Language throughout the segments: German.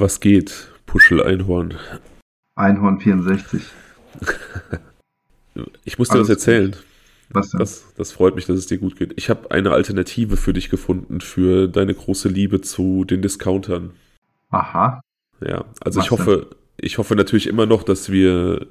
Was geht, Puschel Einhorn? Einhorn 64. ich muss dir Alles was erzählen. Was denn? Das, das freut mich, dass es dir gut geht. Ich habe eine Alternative für dich gefunden, für deine große Liebe zu den Discountern. Aha. Ja, also was ich hoffe, denn? ich hoffe natürlich immer noch, dass wir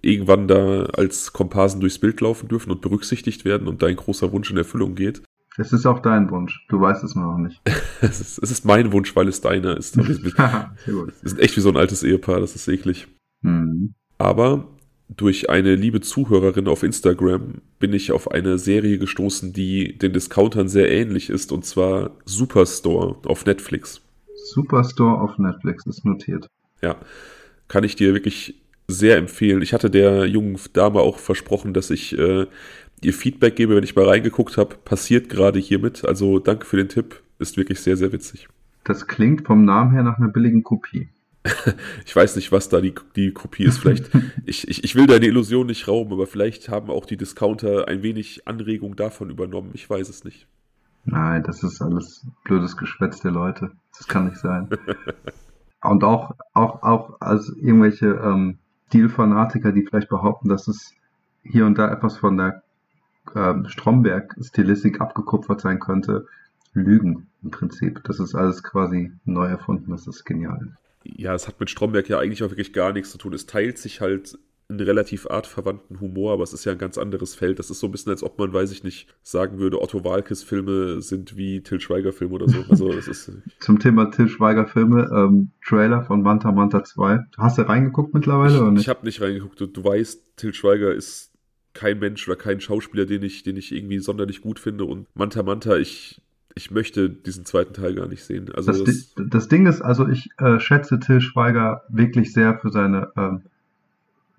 irgendwann da als Komparsen durchs Bild laufen dürfen und berücksichtigt werden und dein großer Wunsch in Erfüllung geht. Es ist auch dein Wunsch. Du weißt es noch nicht. es, ist, es, ist, mein Wunsch, weil es deiner ist. Wir sind echt wie so ein altes Ehepaar, das ist eklig. Mhm. Aber durch eine liebe Zuhörerin auf Instagram bin ich auf eine Serie gestoßen, die den Discountern sehr ähnlich ist, und zwar Superstore auf Netflix. Superstore auf Netflix ist notiert. Ja, kann ich dir wirklich sehr empfehlen. Ich hatte der jungen Dame auch versprochen, dass ich äh, ihr Feedback gebe, wenn ich mal reingeguckt habe. Passiert gerade hiermit. Also danke für den Tipp. Ist wirklich sehr, sehr witzig. Das klingt vom Namen her nach einer billigen Kopie. ich weiß nicht, was da die, die Kopie ist. Vielleicht, ich, ich, ich will deine Illusion nicht rauben, aber vielleicht haben auch die Discounter ein wenig Anregung davon übernommen. Ich weiß es nicht. Nein, das ist alles blödes Geschwätz der Leute. Das kann nicht sein. Und auch, auch, auch als irgendwelche ähm, Stilfanatiker, die vielleicht behaupten, dass es hier und da etwas von der ähm, Stromberg-Stilistik abgekupfert sein könnte, lügen im Prinzip. Das ist alles quasi neu erfunden, das ist genial. Ja, es hat mit Stromberg ja eigentlich auch wirklich gar nichts zu tun. Es teilt sich halt einen relativ artverwandten Humor, aber es ist ja ein ganz anderes Feld. Das ist so ein bisschen, als ob man, weiß ich nicht, sagen würde, Otto Walkes Filme sind wie Till Schweiger Filme oder so. Also es ist Zum Thema Till Schweiger Filme, ähm, Trailer von Manta Manta 2. Hast du reingeguckt mittlerweile? Ich, oder nicht? ich habe nicht reingeguckt. Du, du weißt, Till Schweiger ist kein Mensch oder kein Schauspieler, den ich, den ich irgendwie sonderlich gut finde. Und Manta Manta, ich, ich möchte diesen zweiten Teil gar nicht sehen. Also das, das, das Ding ist, also ich äh, schätze Till Schweiger wirklich sehr für seine ähm,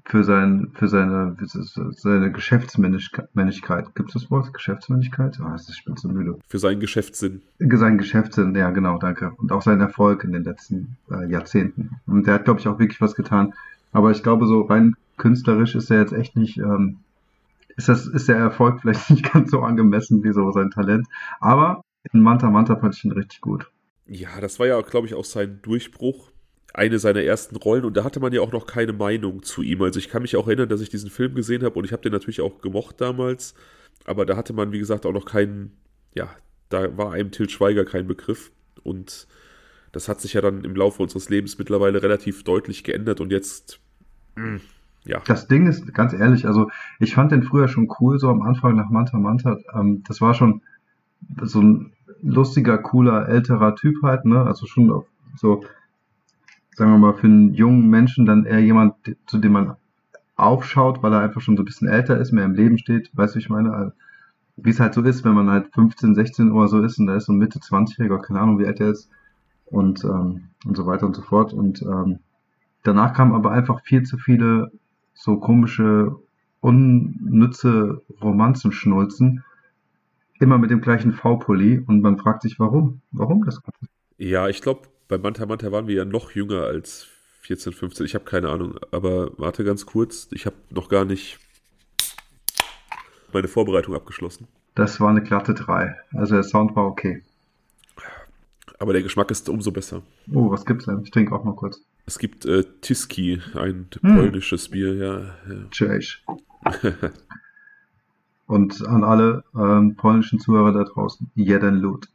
für, sein, für seine, für seine Geschäftsmännlichkeit. Gibt es das Wort? Geschäftsmännlichkeit? Ah, oh, ich bin so müde. Für seinen Geschäftssinn. Sein Geschäftssinn, ja, genau, danke. Und auch seinen Erfolg in den letzten äh, Jahrzehnten. Und der hat, glaube ich, auch wirklich was getan. Aber ich glaube, so rein künstlerisch ist er jetzt echt nicht, ähm, ist, das, ist der Erfolg vielleicht nicht ganz so angemessen wie so sein Talent. Aber in Manta Manta fand ich ihn richtig gut. Ja, das war ja, glaube ich, auch sein Durchbruch eine seiner ersten Rollen und da hatte man ja auch noch keine Meinung zu ihm. Also ich kann mich auch erinnern, dass ich diesen Film gesehen habe und ich habe den natürlich auch gemocht damals, aber da hatte man, wie gesagt, auch noch keinen, ja, da war einem Til Schweiger kein Begriff und das hat sich ja dann im Laufe unseres Lebens mittlerweile relativ deutlich geändert und jetzt, hm, ja. Das Ding ist, ganz ehrlich, also ich fand den früher schon cool, so am Anfang nach Manta Manta, ähm, das war schon so ein lustiger, cooler, älterer Typ halt, ne, also schon so sagen wir mal, für einen jungen Menschen dann eher jemand, zu dem man aufschaut, weil er einfach schon so ein bisschen älter ist, mehr im Leben steht. Weißt du, ich meine? Also, wie es halt so ist, wenn man halt 15, 16 oder so ist und da ist so ein Mitte 20-Jähriger, keine Ahnung, wie alt er ist und, ähm, und so weiter und so fort. Und ähm, danach kamen aber einfach viel zu viele so komische, unnütze Romanzenschnulzen, immer mit dem gleichen V-Pulli und man fragt sich, warum? Warum das Ganze? Ja, ich glaube, bei Manta Manta waren wir ja noch jünger als 14, 15. Ich habe keine Ahnung. Aber warte ganz kurz. Ich habe noch gar nicht meine Vorbereitung abgeschlossen. Das war eine glatte 3. Also der Sound war okay. Aber der Geschmack ist umso besser. Oh, was gibt's denn? Ich trinke auch mal kurz. Es gibt äh, Tiski, ein hm. polnisches Bier, ja. ja. Cześć. Und an alle ähm, polnischen Zuhörer da draußen, jeden Loot.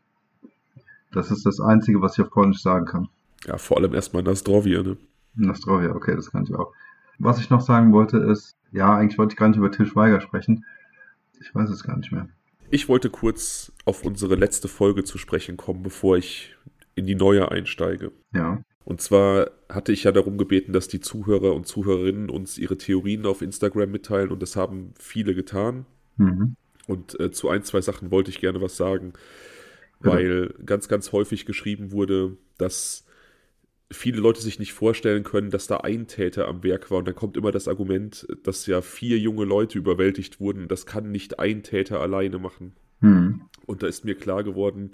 Das ist das Einzige, was ich auf Polnisch sagen kann. Ja, vor allem erstmal Nastrovia, ne? Nastrovia, okay, das kann ich auch. Was ich noch sagen wollte ist, ja, eigentlich wollte ich gar nicht über Til Schweiger sprechen. Ich weiß es gar nicht mehr. Ich wollte kurz auf unsere letzte Folge zu sprechen kommen, bevor ich in die neue einsteige. Ja. Und zwar hatte ich ja darum gebeten, dass die Zuhörer und Zuhörerinnen uns ihre Theorien auf Instagram mitteilen und das haben viele getan. Mhm. Und äh, zu ein, zwei Sachen wollte ich gerne was sagen weil ganz, ganz häufig geschrieben wurde, dass viele Leute sich nicht vorstellen können, dass da ein Täter am Werk war. Und dann kommt immer das Argument, dass ja vier junge Leute überwältigt wurden. Das kann nicht ein Täter alleine machen. Hm. Und da ist mir klar geworden,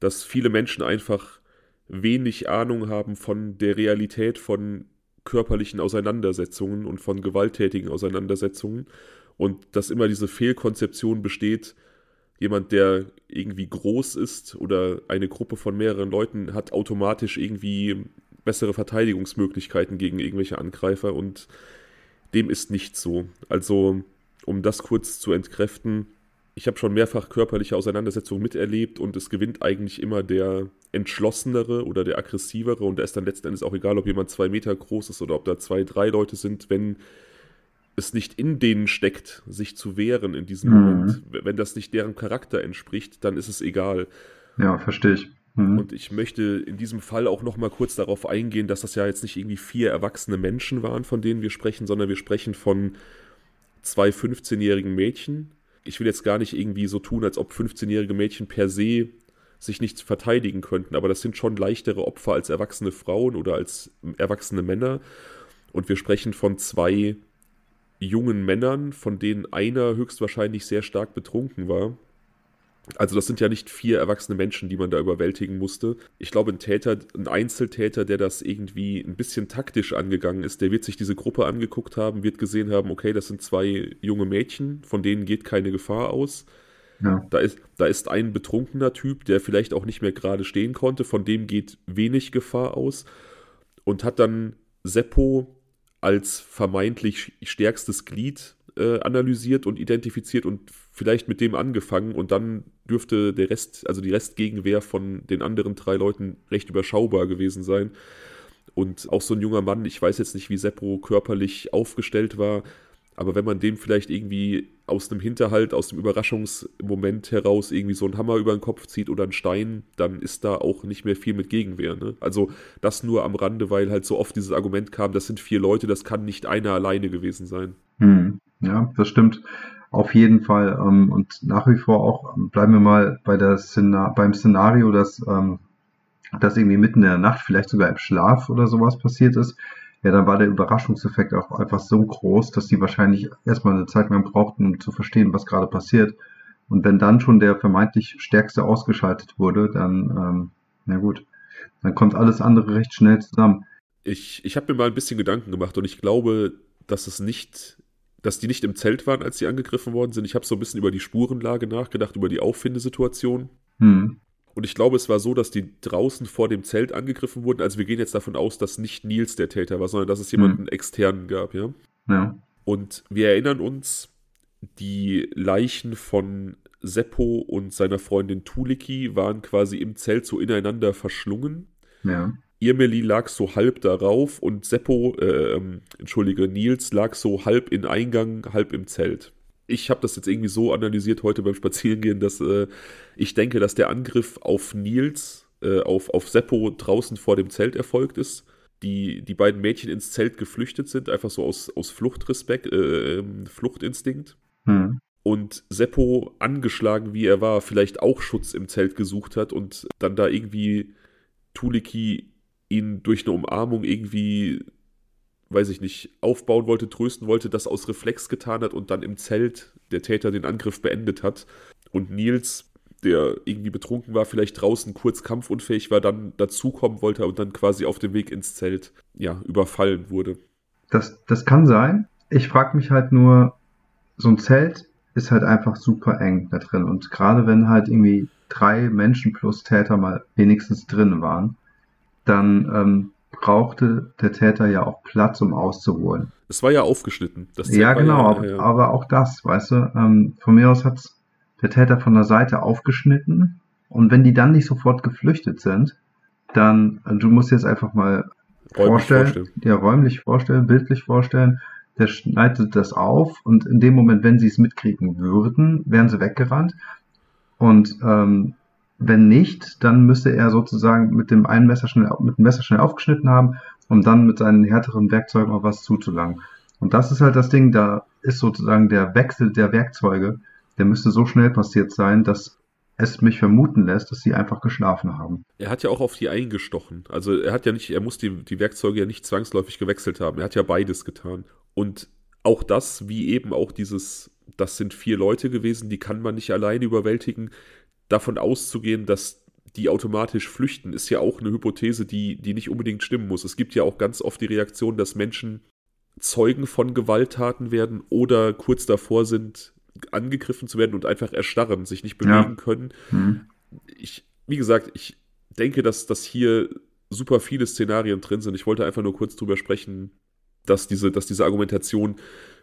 dass viele Menschen einfach wenig Ahnung haben von der Realität von körperlichen Auseinandersetzungen und von gewalttätigen Auseinandersetzungen. Und dass immer diese Fehlkonzeption besteht, jemand, der irgendwie groß ist oder eine Gruppe von mehreren Leuten hat automatisch irgendwie bessere Verteidigungsmöglichkeiten gegen irgendwelche Angreifer und dem ist nicht so. Also, um das kurz zu entkräften, ich habe schon mehrfach körperliche Auseinandersetzungen miterlebt und es gewinnt eigentlich immer der entschlossenere oder der aggressivere und da ist dann letzten Endes auch egal, ob jemand zwei Meter groß ist oder ob da zwei, drei Leute sind, wenn es nicht in denen steckt, sich zu wehren in diesem mhm. Moment, wenn das nicht deren Charakter entspricht, dann ist es egal. Ja, verstehe ich. Mhm. Und ich möchte in diesem Fall auch noch mal kurz darauf eingehen, dass das ja jetzt nicht irgendwie vier erwachsene Menschen waren, von denen wir sprechen, sondern wir sprechen von zwei 15-jährigen Mädchen. Ich will jetzt gar nicht irgendwie so tun, als ob 15-jährige Mädchen per se sich nicht verteidigen könnten, aber das sind schon leichtere Opfer als erwachsene Frauen oder als erwachsene Männer. Und wir sprechen von zwei jungen Männern, von denen einer höchstwahrscheinlich sehr stark betrunken war. Also das sind ja nicht vier erwachsene Menschen, die man da überwältigen musste. Ich glaube, ein Täter, ein Einzeltäter, der das irgendwie ein bisschen taktisch angegangen ist, der wird sich diese Gruppe angeguckt haben, wird gesehen haben, okay, das sind zwei junge Mädchen, von denen geht keine Gefahr aus. Ja. Da, ist, da ist ein betrunkener Typ, der vielleicht auch nicht mehr gerade stehen konnte, von dem geht wenig Gefahr aus und hat dann Seppo als vermeintlich stärkstes Glied äh, analysiert und identifiziert und vielleicht mit dem angefangen und dann dürfte der Rest, also die Restgegenwehr von den anderen drei Leuten recht überschaubar gewesen sein. Und auch so ein junger Mann, ich weiß jetzt nicht, wie Seppo körperlich aufgestellt war, aber wenn man dem vielleicht irgendwie aus einem Hinterhalt, aus dem Überraschungsmoment heraus irgendwie so einen Hammer über den Kopf zieht oder einen Stein, dann ist da auch nicht mehr viel mit Gegenwehr. Ne? Also das nur am Rande, weil halt so oft dieses Argument kam, das sind vier Leute, das kann nicht einer alleine gewesen sein. Hm. Ja, das stimmt. Auf jeden Fall. Ähm, und nach wie vor auch, bleiben wir mal bei der Szenar beim Szenario, dass ähm, das irgendwie mitten in der Nacht, vielleicht sogar im Schlaf oder sowas passiert ist ja, dann war der Überraschungseffekt auch einfach so groß, dass die wahrscheinlich erstmal eine Zeit lang brauchten, um zu verstehen, was gerade passiert. Und wenn dann schon der vermeintlich Stärkste ausgeschaltet wurde, dann, ähm, na gut, dann kommt alles andere recht schnell zusammen. Ich, ich habe mir mal ein bisschen Gedanken gemacht und ich glaube, dass es nicht, dass die nicht im Zelt waren, als sie angegriffen worden sind. Ich habe so ein bisschen über die Spurenlage nachgedacht, über die Auffindesituation. Hm. Und ich glaube, es war so, dass die draußen vor dem Zelt angegriffen wurden. Also wir gehen jetzt davon aus, dass nicht Nils der Täter war, sondern dass es jemanden mhm. externen gab, ja? Ja. Und wir erinnern uns, die Leichen von Seppo und seiner Freundin Tuliki waren quasi im Zelt so ineinander verschlungen. Ja. Irmeli lag so halb darauf und Seppo, äh, ähm, entschuldige, Nils lag so halb in Eingang, halb im Zelt ich habe das jetzt irgendwie so analysiert heute beim Spazierengehen, dass äh, ich denke, dass der Angriff auf Nils, äh, auf, auf Seppo draußen vor dem Zelt erfolgt ist. Die, die beiden Mädchen ins Zelt geflüchtet sind, einfach so aus, aus Fluchtrespekt, äh, ähm, Fluchtinstinkt. Hm. Und Seppo, angeschlagen wie er war, vielleicht auch Schutz im Zelt gesucht hat und dann da irgendwie Tuliki ihn durch eine Umarmung irgendwie weiß ich nicht, aufbauen wollte, trösten wollte, das aus Reflex getan hat und dann im Zelt der Täter den Angriff beendet hat. Und Nils, der irgendwie betrunken war, vielleicht draußen kurz kampfunfähig war, dann dazukommen wollte und dann quasi auf dem Weg ins Zelt, ja, überfallen wurde. Das, das kann sein. Ich frage mich halt nur, so ein Zelt ist halt einfach super eng da drin. Und gerade wenn halt irgendwie drei Menschen plus Täter mal wenigstens drin waren, dann ähm, brauchte der Täter ja auch Platz, um auszuholen. Es war ja aufgeschnitten. ja, genau, ja, aber, ja. aber, auch das, weißt du, ähm, von mir aus hat der Täter von der Seite aufgeschnitten und wenn die dann nicht sofort geflüchtet sind, dann, äh, du musst jetzt einfach mal räumlich vorstellen, vorstellen, ja, räumlich vorstellen, bildlich vorstellen, der schneidet das auf und in dem Moment, wenn sie es mitkriegen würden, wären sie weggerannt und ähm, wenn nicht, dann müsste er sozusagen mit dem einen Messer schnell, mit dem Messer schnell aufgeschnitten haben, um dann mit seinen härteren Werkzeugen auf was zuzulangen. Und das ist halt das Ding, da ist sozusagen der Wechsel der Werkzeuge, der müsste so schnell passiert sein, dass es mich vermuten lässt, dass sie einfach geschlafen haben. Er hat ja auch auf die eingestochen. Also er hat ja nicht, er muss die, die Werkzeuge ja nicht zwangsläufig gewechselt haben. Er hat ja beides getan. Und auch das, wie eben auch dieses, das sind vier Leute gewesen, die kann man nicht alleine überwältigen davon auszugehen, dass die automatisch flüchten, ist ja auch eine Hypothese, die, die nicht unbedingt stimmen muss. Es gibt ja auch ganz oft die Reaktion, dass Menschen Zeugen von Gewalttaten werden oder kurz davor sind, angegriffen zu werden und einfach erstarren, sich nicht bewegen ja. können. Mhm. Ich, wie gesagt, ich denke, dass, dass hier super viele Szenarien drin sind. Ich wollte einfach nur kurz drüber sprechen, dass diese, dass diese Argumentation,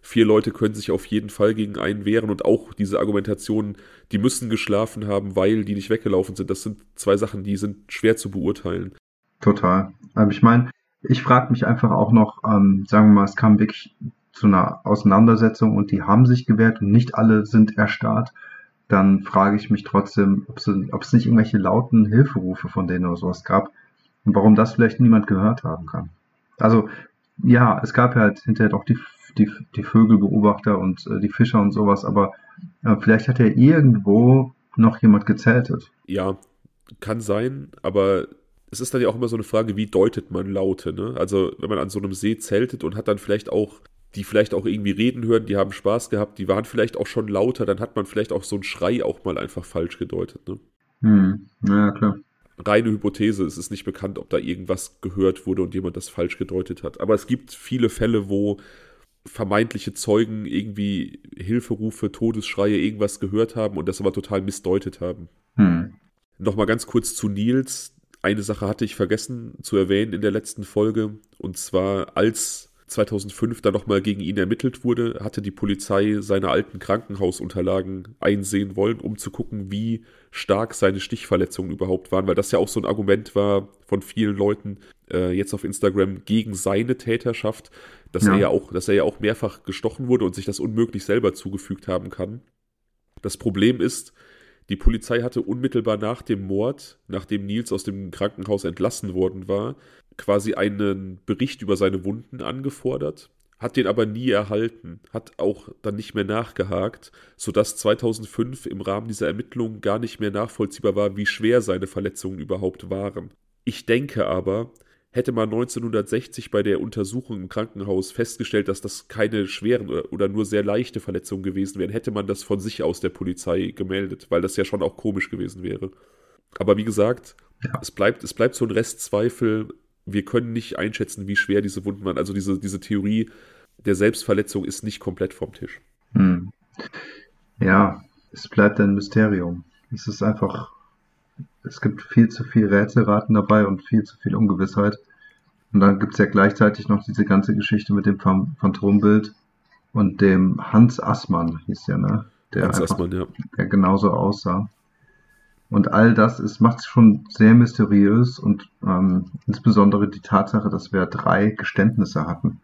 vier Leute können sich auf jeden Fall gegen einen wehren und auch diese Argumentation, die müssen geschlafen haben, weil die nicht weggelaufen sind, das sind zwei Sachen, die sind schwer zu beurteilen. Total. Aber ich meine, ich frage mich einfach auch noch, ähm, sagen wir mal, es kam wirklich zu einer Auseinandersetzung und die haben sich gewehrt und nicht alle sind erstarrt, dann frage ich mich trotzdem, ob es, nicht irgendwelche lauten Hilferufe von denen oder sowas gab und warum das vielleicht niemand gehört haben kann. Also ja, es gab halt hinterher doch die, die, die Vögelbeobachter und äh, die Fischer und sowas, aber äh, vielleicht hat ja irgendwo noch jemand gezeltet. Ja, kann sein, aber es ist dann ja auch immer so eine Frage, wie deutet man Laute, ne? Also, wenn man an so einem See zeltet und hat dann vielleicht auch, die vielleicht auch irgendwie reden hören, die haben Spaß gehabt, die waren vielleicht auch schon lauter, dann hat man vielleicht auch so einen Schrei auch mal einfach falsch gedeutet, ne? Hm, ja, klar reine Hypothese. Es ist nicht bekannt, ob da irgendwas gehört wurde und jemand das falsch gedeutet hat. Aber es gibt viele Fälle, wo vermeintliche Zeugen irgendwie Hilferufe, Todesschreie, irgendwas gehört haben und das aber total missdeutet haben. Hm. Nochmal ganz kurz zu Nils. Eine Sache hatte ich vergessen zu erwähnen in der letzten Folge. Und zwar, als 2005 dann nochmal gegen ihn ermittelt wurde, hatte die Polizei seine alten Krankenhausunterlagen einsehen wollen, um zu gucken, wie stark seine Stichverletzungen überhaupt waren, weil das ja auch so ein Argument war von vielen Leuten äh, jetzt auf Instagram gegen seine Täterschaft, dass ja. er ja auch, dass er ja auch mehrfach gestochen wurde und sich das unmöglich selber zugefügt haben kann. Das Problem ist, die Polizei hatte unmittelbar nach dem Mord, nachdem Nils aus dem Krankenhaus entlassen worden war, quasi einen Bericht über seine Wunden angefordert, hat den aber nie erhalten, hat auch dann nicht mehr nachgehakt, sodass 2005 im Rahmen dieser Ermittlungen gar nicht mehr nachvollziehbar war, wie schwer seine Verletzungen überhaupt waren. Ich denke aber, hätte man 1960 bei der Untersuchung im Krankenhaus festgestellt, dass das keine schweren oder nur sehr leichte Verletzungen gewesen wären, hätte man das von sich aus der Polizei gemeldet, weil das ja schon auch komisch gewesen wäre. Aber wie gesagt, ja. es, bleibt, es bleibt so ein Restzweifel, wir können nicht einschätzen, wie schwer diese Wunden waren. Also diese, diese Theorie der Selbstverletzung ist nicht komplett vom Tisch. Hm. Ja, es bleibt ein Mysterium. Es ist einfach, es gibt viel zu viel Rätselraten dabei und viel zu viel Ungewissheit. Und dann gibt es ja gleichzeitig noch diese ganze Geschichte mit dem Phantombild und dem Hans Assmann, hieß der, ne? Der Hans einfach, Assmann, ja. Der genauso aussah. Und all das macht es schon sehr mysteriös und ähm, insbesondere die Tatsache, dass wir drei Geständnisse hatten.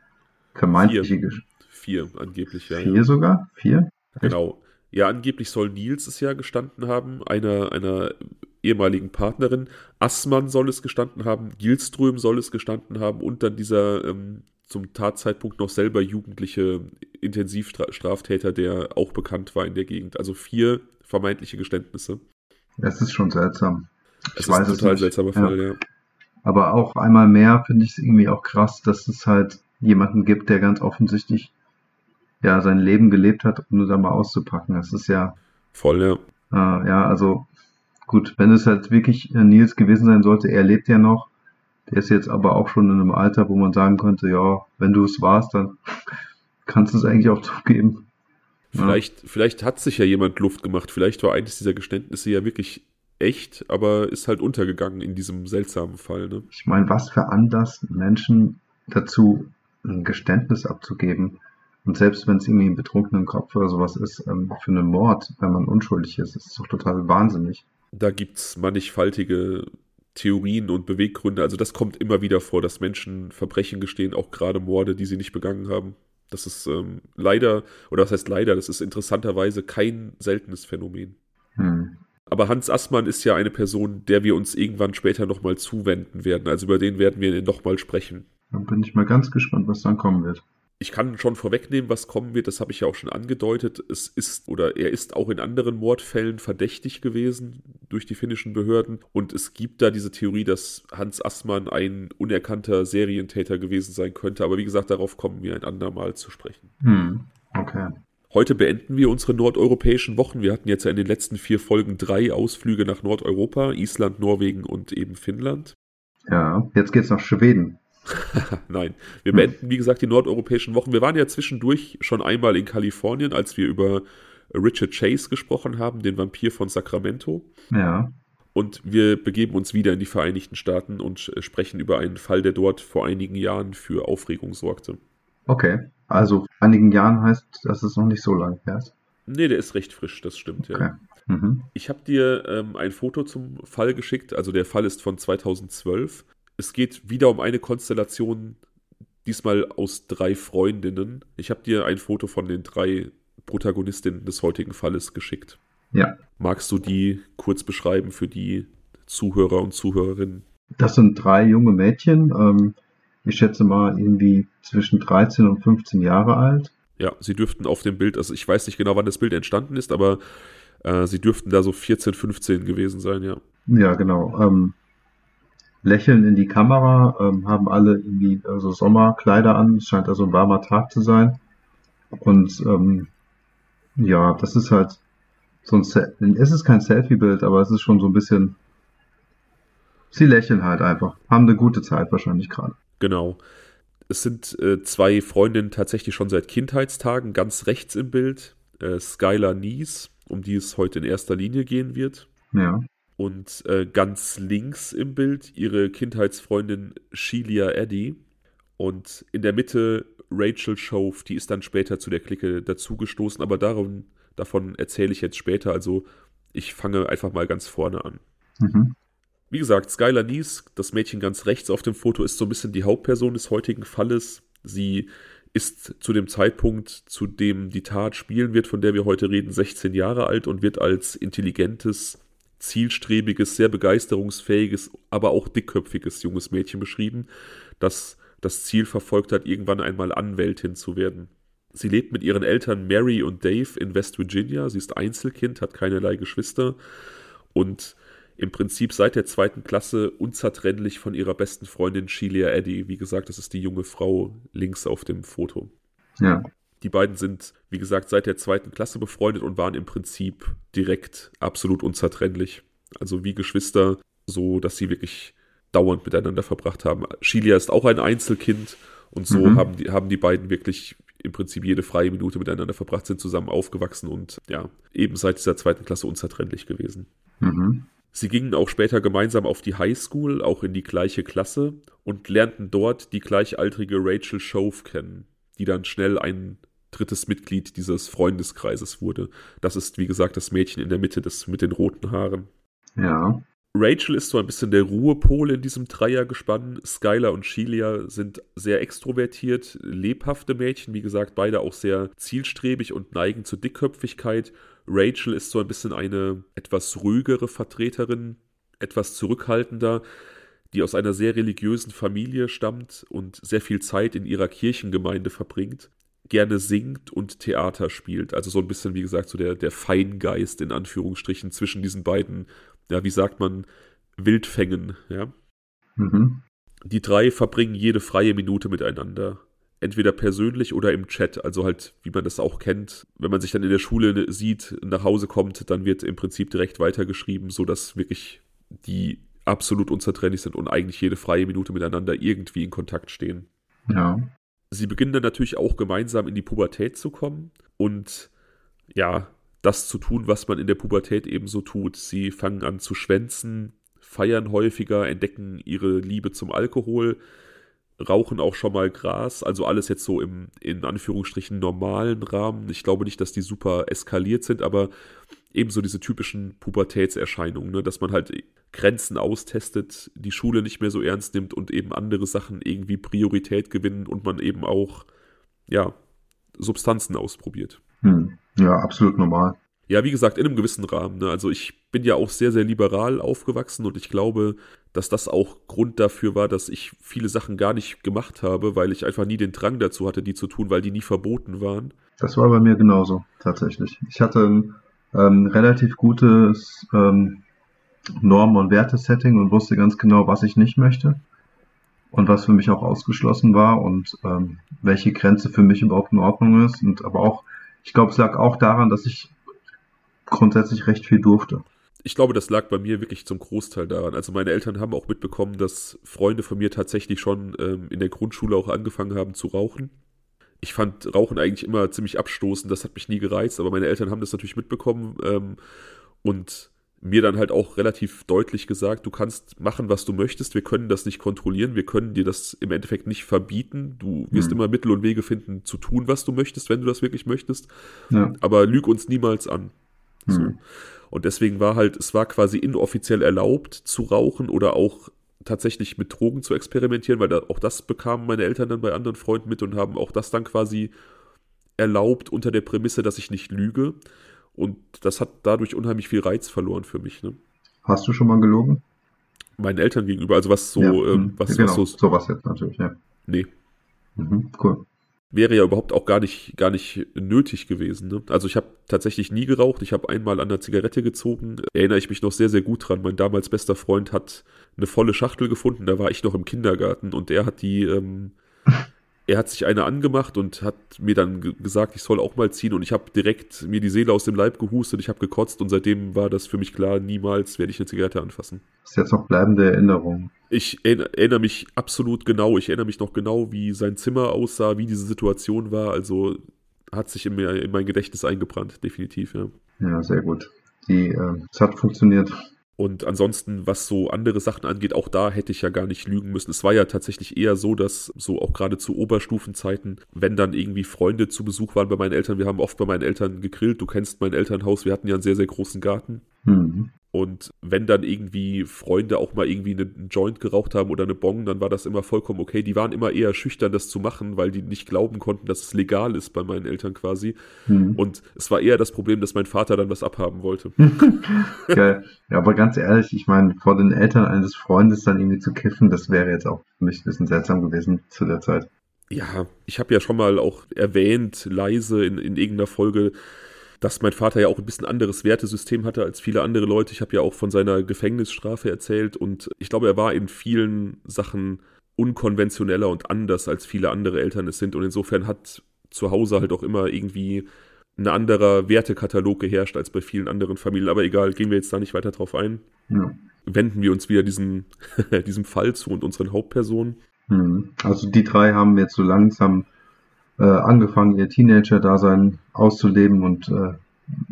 Vermeintliche Geständnisse. Vier, angeblich, ja. Vier ja. sogar? Vier? Genau. Ja, angeblich soll Nils es ja gestanden haben, einer, einer ehemaligen Partnerin. Assmann soll es gestanden haben, Gilström soll es gestanden haben und dann dieser ähm, zum Tatzeitpunkt noch selber jugendliche Intensivstraftäter, der auch bekannt war in der Gegend. Also vier vermeintliche Geständnisse. Es ist schon seltsam. Ich es weiß ist ein total seltsamer Fall, ja. ja. Aber auch einmal mehr finde ich es irgendwie auch krass, dass es halt jemanden gibt, der ganz offensichtlich ja sein Leben gelebt hat, um nur da mal auszupacken. Das ist ja. Voll, ja. Äh, ja, also gut, wenn es halt wirklich äh, Nils gewesen sein sollte, er lebt ja noch. Der ist jetzt aber auch schon in einem Alter, wo man sagen könnte, ja, wenn du es warst, dann kannst du es eigentlich auch zugeben. Vielleicht, ja. vielleicht hat sich ja jemand Luft gemacht. Vielleicht war eines dieser Geständnisse ja wirklich echt, aber ist halt untergegangen in diesem seltsamen Fall. Ne? Ich meine, was veranlasst Menschen dazu, ein Geständnis abzugeben? Und selbst wenn es irgendwie im betrunkenen Kopf oder sowas ist, ähm, für einen Mord, wenn man unschuldig ist, ist es doch total wahnsinnig. Da gibt es mannigfaltige Theorien und Beweggründe. Also das kommt immer wieder vor, dass Menschen Verbrechen gestehen, auch gerade Morde, die sie nicht begangen haben. Das ist ähm, leider, oder was heißt leider, das ist interessanterweise kein seltenes Phänomen. Hm. Aber Hans Assmann ist ja eine Person, der wir uns irgendwann später nochmal zuwenden werden. Also über den werden wir nochmal sprechen. Dann bin ich mal ganz gespannt, was dann kommen wird ich kann schon vorwegnehmen, was kommen wird, das habe ich ja auch schon angedeutet. Es ist oder er ist auch in anderen Mordfällen verdächtig gewesen durch die finnischen Behörden und es gibt da diese Theorie, dass Hans Assmann ein unerkannter Serientäter gewesen sein könnte, aber wie gesagt, darauf kommen wir ein andermal zu sprechen. Hm, okay. Heute beenden wir unsere nordeuropäischen Wochen. Wir hatten jetzt ja in den letzten vier Folgen drei Ausflüge nach Nordeuropa, Island, Norwegen und eben Finnland. Ja, jetzt geht's nach Schweden. Nein, wir beenden, wie gesagt, die nordeuropäischen Wochen. Wir waren ja zwischendurch schon einmal in Kalifornien, als wir über Richard Chase gesprochen haben, den Vampir von Sacramento. Ja. Und wir begeben uns wieder in die Vereinigten Staaten und äh, sprechen über einen Fall, der dort vor einigen Jahren für Aufregung sorgte. Okay, also vor einigen Jahren heißt, dass es noch nicht so lang her ist. Nee, der ist recht frisch, das stimmt, ja. Okay. Mhm. Ich habe dir ähm, ein Foto zum Fall geschickt, also der Fall ist von 2012. Es geht wieder um eine Konstellation, diesmal aus drei Freundinnen. Ich habe dir ein Foto von den drei Protagonistinnen des heutigen Falles geschickt. Ja. Magst du die kurz beschreiben für die Zuhörer und Zuhörerinnen? Das sind drei junge Mädchen. Ähm, ich schätze mal irgendwie zwischen 13 und 15 Jahre alt. Ja, sie dürften auf dem Bild, also ich weiß nicht genau, wann das Bild entstanden ist, aber äh, sie dürften da so 14, 15 gewesen sein, ja. Ja, genau. Ähm, lächeln in die Kamera, ähm, haben alle irgendwie also Sommerkleider an. Es scheint also ein warmer Tag zu sein. Und ähm, ja, das ist halt so ein, Se es ist kein Selfie-Bild, aber es ist schon so ein bisschen, sie lächeln halt einfach, haben eine gute Zeit wahrscheinlich gerade. Genau. Es sind äh, zwei Freundinnen tatsächlich schon seit Kindheitstagen, ganz rechts im Bild. Äh, Skylar Nies, um die es heute in erster Linie gehen wird. Ja. Und äh, ganz links im Bild ihre Kindheitsfreundin Shelia Eddy. Und in der Mitte Rachel Shove, die ist dann später zu der Clique dazugestoßen, aber darum, davon erzähle ich jetzt später. Also ich fange einfach mal ganz vorne an. Mhm. Wie gesagt, Skylar Nies, das Mädchen ganz rechts auf dem Foto, ist so ein bisschen die Hauptperson des heutigen Falles. Sie ist zu dem Zeitpunkt, zu dem die Tat spielen wird, von der wir heute reden, 16 Jahre alt und wird als intelligentes, zielstrebiges, sehr begeisterungsfähiges, aber auch dickköpfiges junges Mädchen beschrieben, das das Ziel verfolgt hat, irgendwann einmal Anwältin zu werden. Sie lebt mit ihren Eltern Mary und Dave in West Virginia. Sie ist Einzelkind, hat keinerlei Geschwister und im Prinzip seit der zweiten Klasse unzertrennlich von ihrer besten Freundin Sheila Eddy. Wie gesagt, das ist die junge Frau links auf dem Foto. Ja. Die beiden sind, wie gesagt, seit der zweiten Klasse befreundet und waren im Prinzip direkt absolut unzertrennlich. Also wie Geschwister, so dass sie wirklich dauernd miteinander verbracht haben. Sheila ist auch ein Einzelkind und so mhm. haben, die, haben die beiden wirklich im Prinzip jede freie Minute miteinander verbracht, sind zusammen aufgewachsen und ja, eben seit dieser zweiten Klasse unzertrennlich gewesen. Mhm. Sie gingen auch später gemeinsam auf die Highschool, auch in die gleiche Klasse und lernten dort die gleichaltrige Rachel Shove kennen, die dann schnell ein drittes Mitglied dieses Freundeskreises wurde. Das ist, wie gesagt, das Mädchen in der Mitte des, mit den roten Haaren. Ja. Rachel ist so ein bisschen der Ruhepol in diesem Dreiergespann. Skylar und Sheila sind sehr extrovertiert, lebhafte Mädchen, wie gesagt, beide auch sehr zielstrebig und neigen zur Dickköpfigkeit. Rachel ist so ein bisschen eine etwas ruhigere Vertreterin, etwas zurückhaltender, die aus einer sehr religiösen Familie stammt und sehr viel Zeit in ihrer Kirchengemeinde verbringt gerne singt und Theater spielt. Also so ein bisschen, wie gesagt, so der, der Feingeist in Anführungsstrichen zwischen diesen beiden ja, wie sagt man, Wildfängen, ja. Mhm. Die drei verbringen jede freie Minute miteinander. Entweder persönlich oder im Chat, also halt, wie man das auch kennt. Wenn man sich dann in der Schule sieht, nach Hause kommt, dann wird im Prinzip direkt weitergeschrieben, sodass wirklich die absolut unzertrennlich sind und eigentlich jede freie Minute miteinander irgendwie in Kontakt stehen. Ja. Sie beginnen dann natürlich auch gemeinsam in die Pubertät zu kommen und ja, das zu tun, was man in der Pubertät eben so tut. Sie fangen an zu schwänzen, feiern häufiger, entdecken ihre Liebe zum Alkohol, rauchen auch schon mal Gras, also alles jetzt so im in Anführungsstrichen normalen Rahmen. Ich glaube nicht, dass die super eskaliert sind, aber ebenso diese typischen Pubertätserscheinungen, ne? dass man halt Grenzen austestet, die Schule nicht mehr so ernst nimmt und eben andere Sachen irgendwie Priorität gewinnen und man eben auch, ja, Substanzen ausprobiert. Hm. Ja, absolut normal. Ja, wie gesagt, in einem gewissen Rahmen. Ne? Also ich bin ja auch sehr, sehr liberal aufgewachsen und ich glaube, dass das auch Grund dafür war, dass ich viele Sachen gar nicht gemacht habe, weil ich einfach nie den Drang dazu hatte, die zu tun, weil die nie verboten waren. Das war bei mir genauso, tatsächlich. Ich hatte ein ähm, relativ gutes ähm, Norm- und Wertesetting und wusste ganz genau, was ich nicht möchte und was für mich auch ausgeschlossen war und ähm, welche Grenze für mich überhaupt in Ordnung ist und aber auch ich glaube, es lag auch daran, dass ich grundsätzlich recht viel durfte. Ich glaube, das lag bei mir wirklich zum Großteil daran. Also meine Eltern haben auch mitbekommen, dass Freunde von mir tatsächlich schon ähm, in der Grundschule auch angefangen haben zu rauchen. Ich fand Rauchen eigentlich immer ziemlich abstoßend, das hat mich nie gereizt, aber meine Eltern haben das natürlich mitbekommen ähm, und mir dann halt auch relativ deutlich gesagt, du kannst machen, was du möchtest, wir können das nicht kontrollieren, wir können dir das im Endeffekt nicht verbieten, du wirst mhm. immer Mittel und Wege finden zu tun, was du möchtest, wenn du das wirklich möchtest, ja. aber lüg uns niemals an. Mhm. So. Und deswegen war halt, es war quasi inoffiziell erlaubt zu rauchen oder auch tatsächlich mit Drogen zu experimentieren, weil da, auch das bekamen meine Eltern dann bei anderen Freunden mit und haben auch das dann quasi erlaubt unter der Prämisse, dass ich nicht lüge. Und das hat dadurch unheimlich viel Reiz verloren für mich. Ne? Hast du schon mal gelogen? Meinen Eltern gegenüber, also was so, ja, ähm, was, genau, was so. Sowas jetzt natürlich, ja. Nee. Mhm, cool wäre ja überhaupt auch gar nicht, gar nicht nötig gewesen. Ne? Also ich habe tatsächlich nie geraucht. Ich habe einmal an der Zigarette gezogen. Erinnere ich mich noch sehr, sehr gut dran. Mein damals bester Freund hat eine volle Schachtel gefunden. Da war ich noch im Kindergarten und er hat die ähm, er hat sich eine angemacht und hat mir dann gesagt, ich soll auch mal ziehen und ich habe direkt mir die Seele aus dem Leib gehustet, ich habe gekotzt und seitdem war das für mich klar, niemals werde ich eine Zigarette anfassen. Das ist jetzt noch bleibende Erinnerung. Ich erinnere mich absolut genau, ich erinnere mich noch genau, wie sein Zimmer aussah, wie diese Situation war, also hat sich in, mir, in mein Gedächtnis eingebrannt, definitiv, ja. Ja, sehr gut. Die, äh, es hat funktioniert. Und ansonsten, was so andere Sachen angeht, auch da hätte ich ja gar nicht lügen müssen. Es war ja tatsächlich eher so, dass so auch gerade zu Oberstufenzeiten, wenn dann irgendwie Freunde zu Besuch waren bei meinen Eltern, wir haben oft bei meinen Eltern gegrillt, du kennst mein Elternhaus, wir hatten ja einen sehr, sehr großen Garten. Mhm. Und wenn dann irgendwie Freunde auch mal irgendwie einen Joint geraucht haben oder eine Bong, dann war das immer vollkommen okay. Die waren immer eher schüchtern, das zu machen, weil die nicht glauben konnten, dass es legal ist bei meinen Eltern quasi. Mhm. Und es war eher das Problem, dass mein Vater dann was abhaben wollte. Geil. Ja, aber ganz ehrlich, ich meine, vor den Eltern eines Freundes dann irgendwie zu kiffen, das wäre jetzt auch für mich ein bisschen seltsam gewesen zu der Zeit. Ja, ich habe ja schon mal auch erwähnt, leise in, in irgendeiner Folge, dass mein Vater ja auch ein bisschen anderes Wertesystem hatte als viele andere Leute. Ich habe ja auch von seiner Gefängnisstrafe erzählt und ich glaube, er war in vielen Sachen unkonventioneller und anders als viele andere Eltern es sind und insofern hat zu Hause halt auch immer irgendwie ein anderer Wertekatalog geherrscht als bei vielen anderen Familien. Aber egal, gehen wir jetzt da nicht weiter drauf ein. Ja. Wenden wir uns wieder diesem, diesem Fall zu und unseren Hauptpersonen. Hm. Also die drei haben jetzt so langsam äh, angefangen, ihr Teenager-Dasein auszuleben und äh,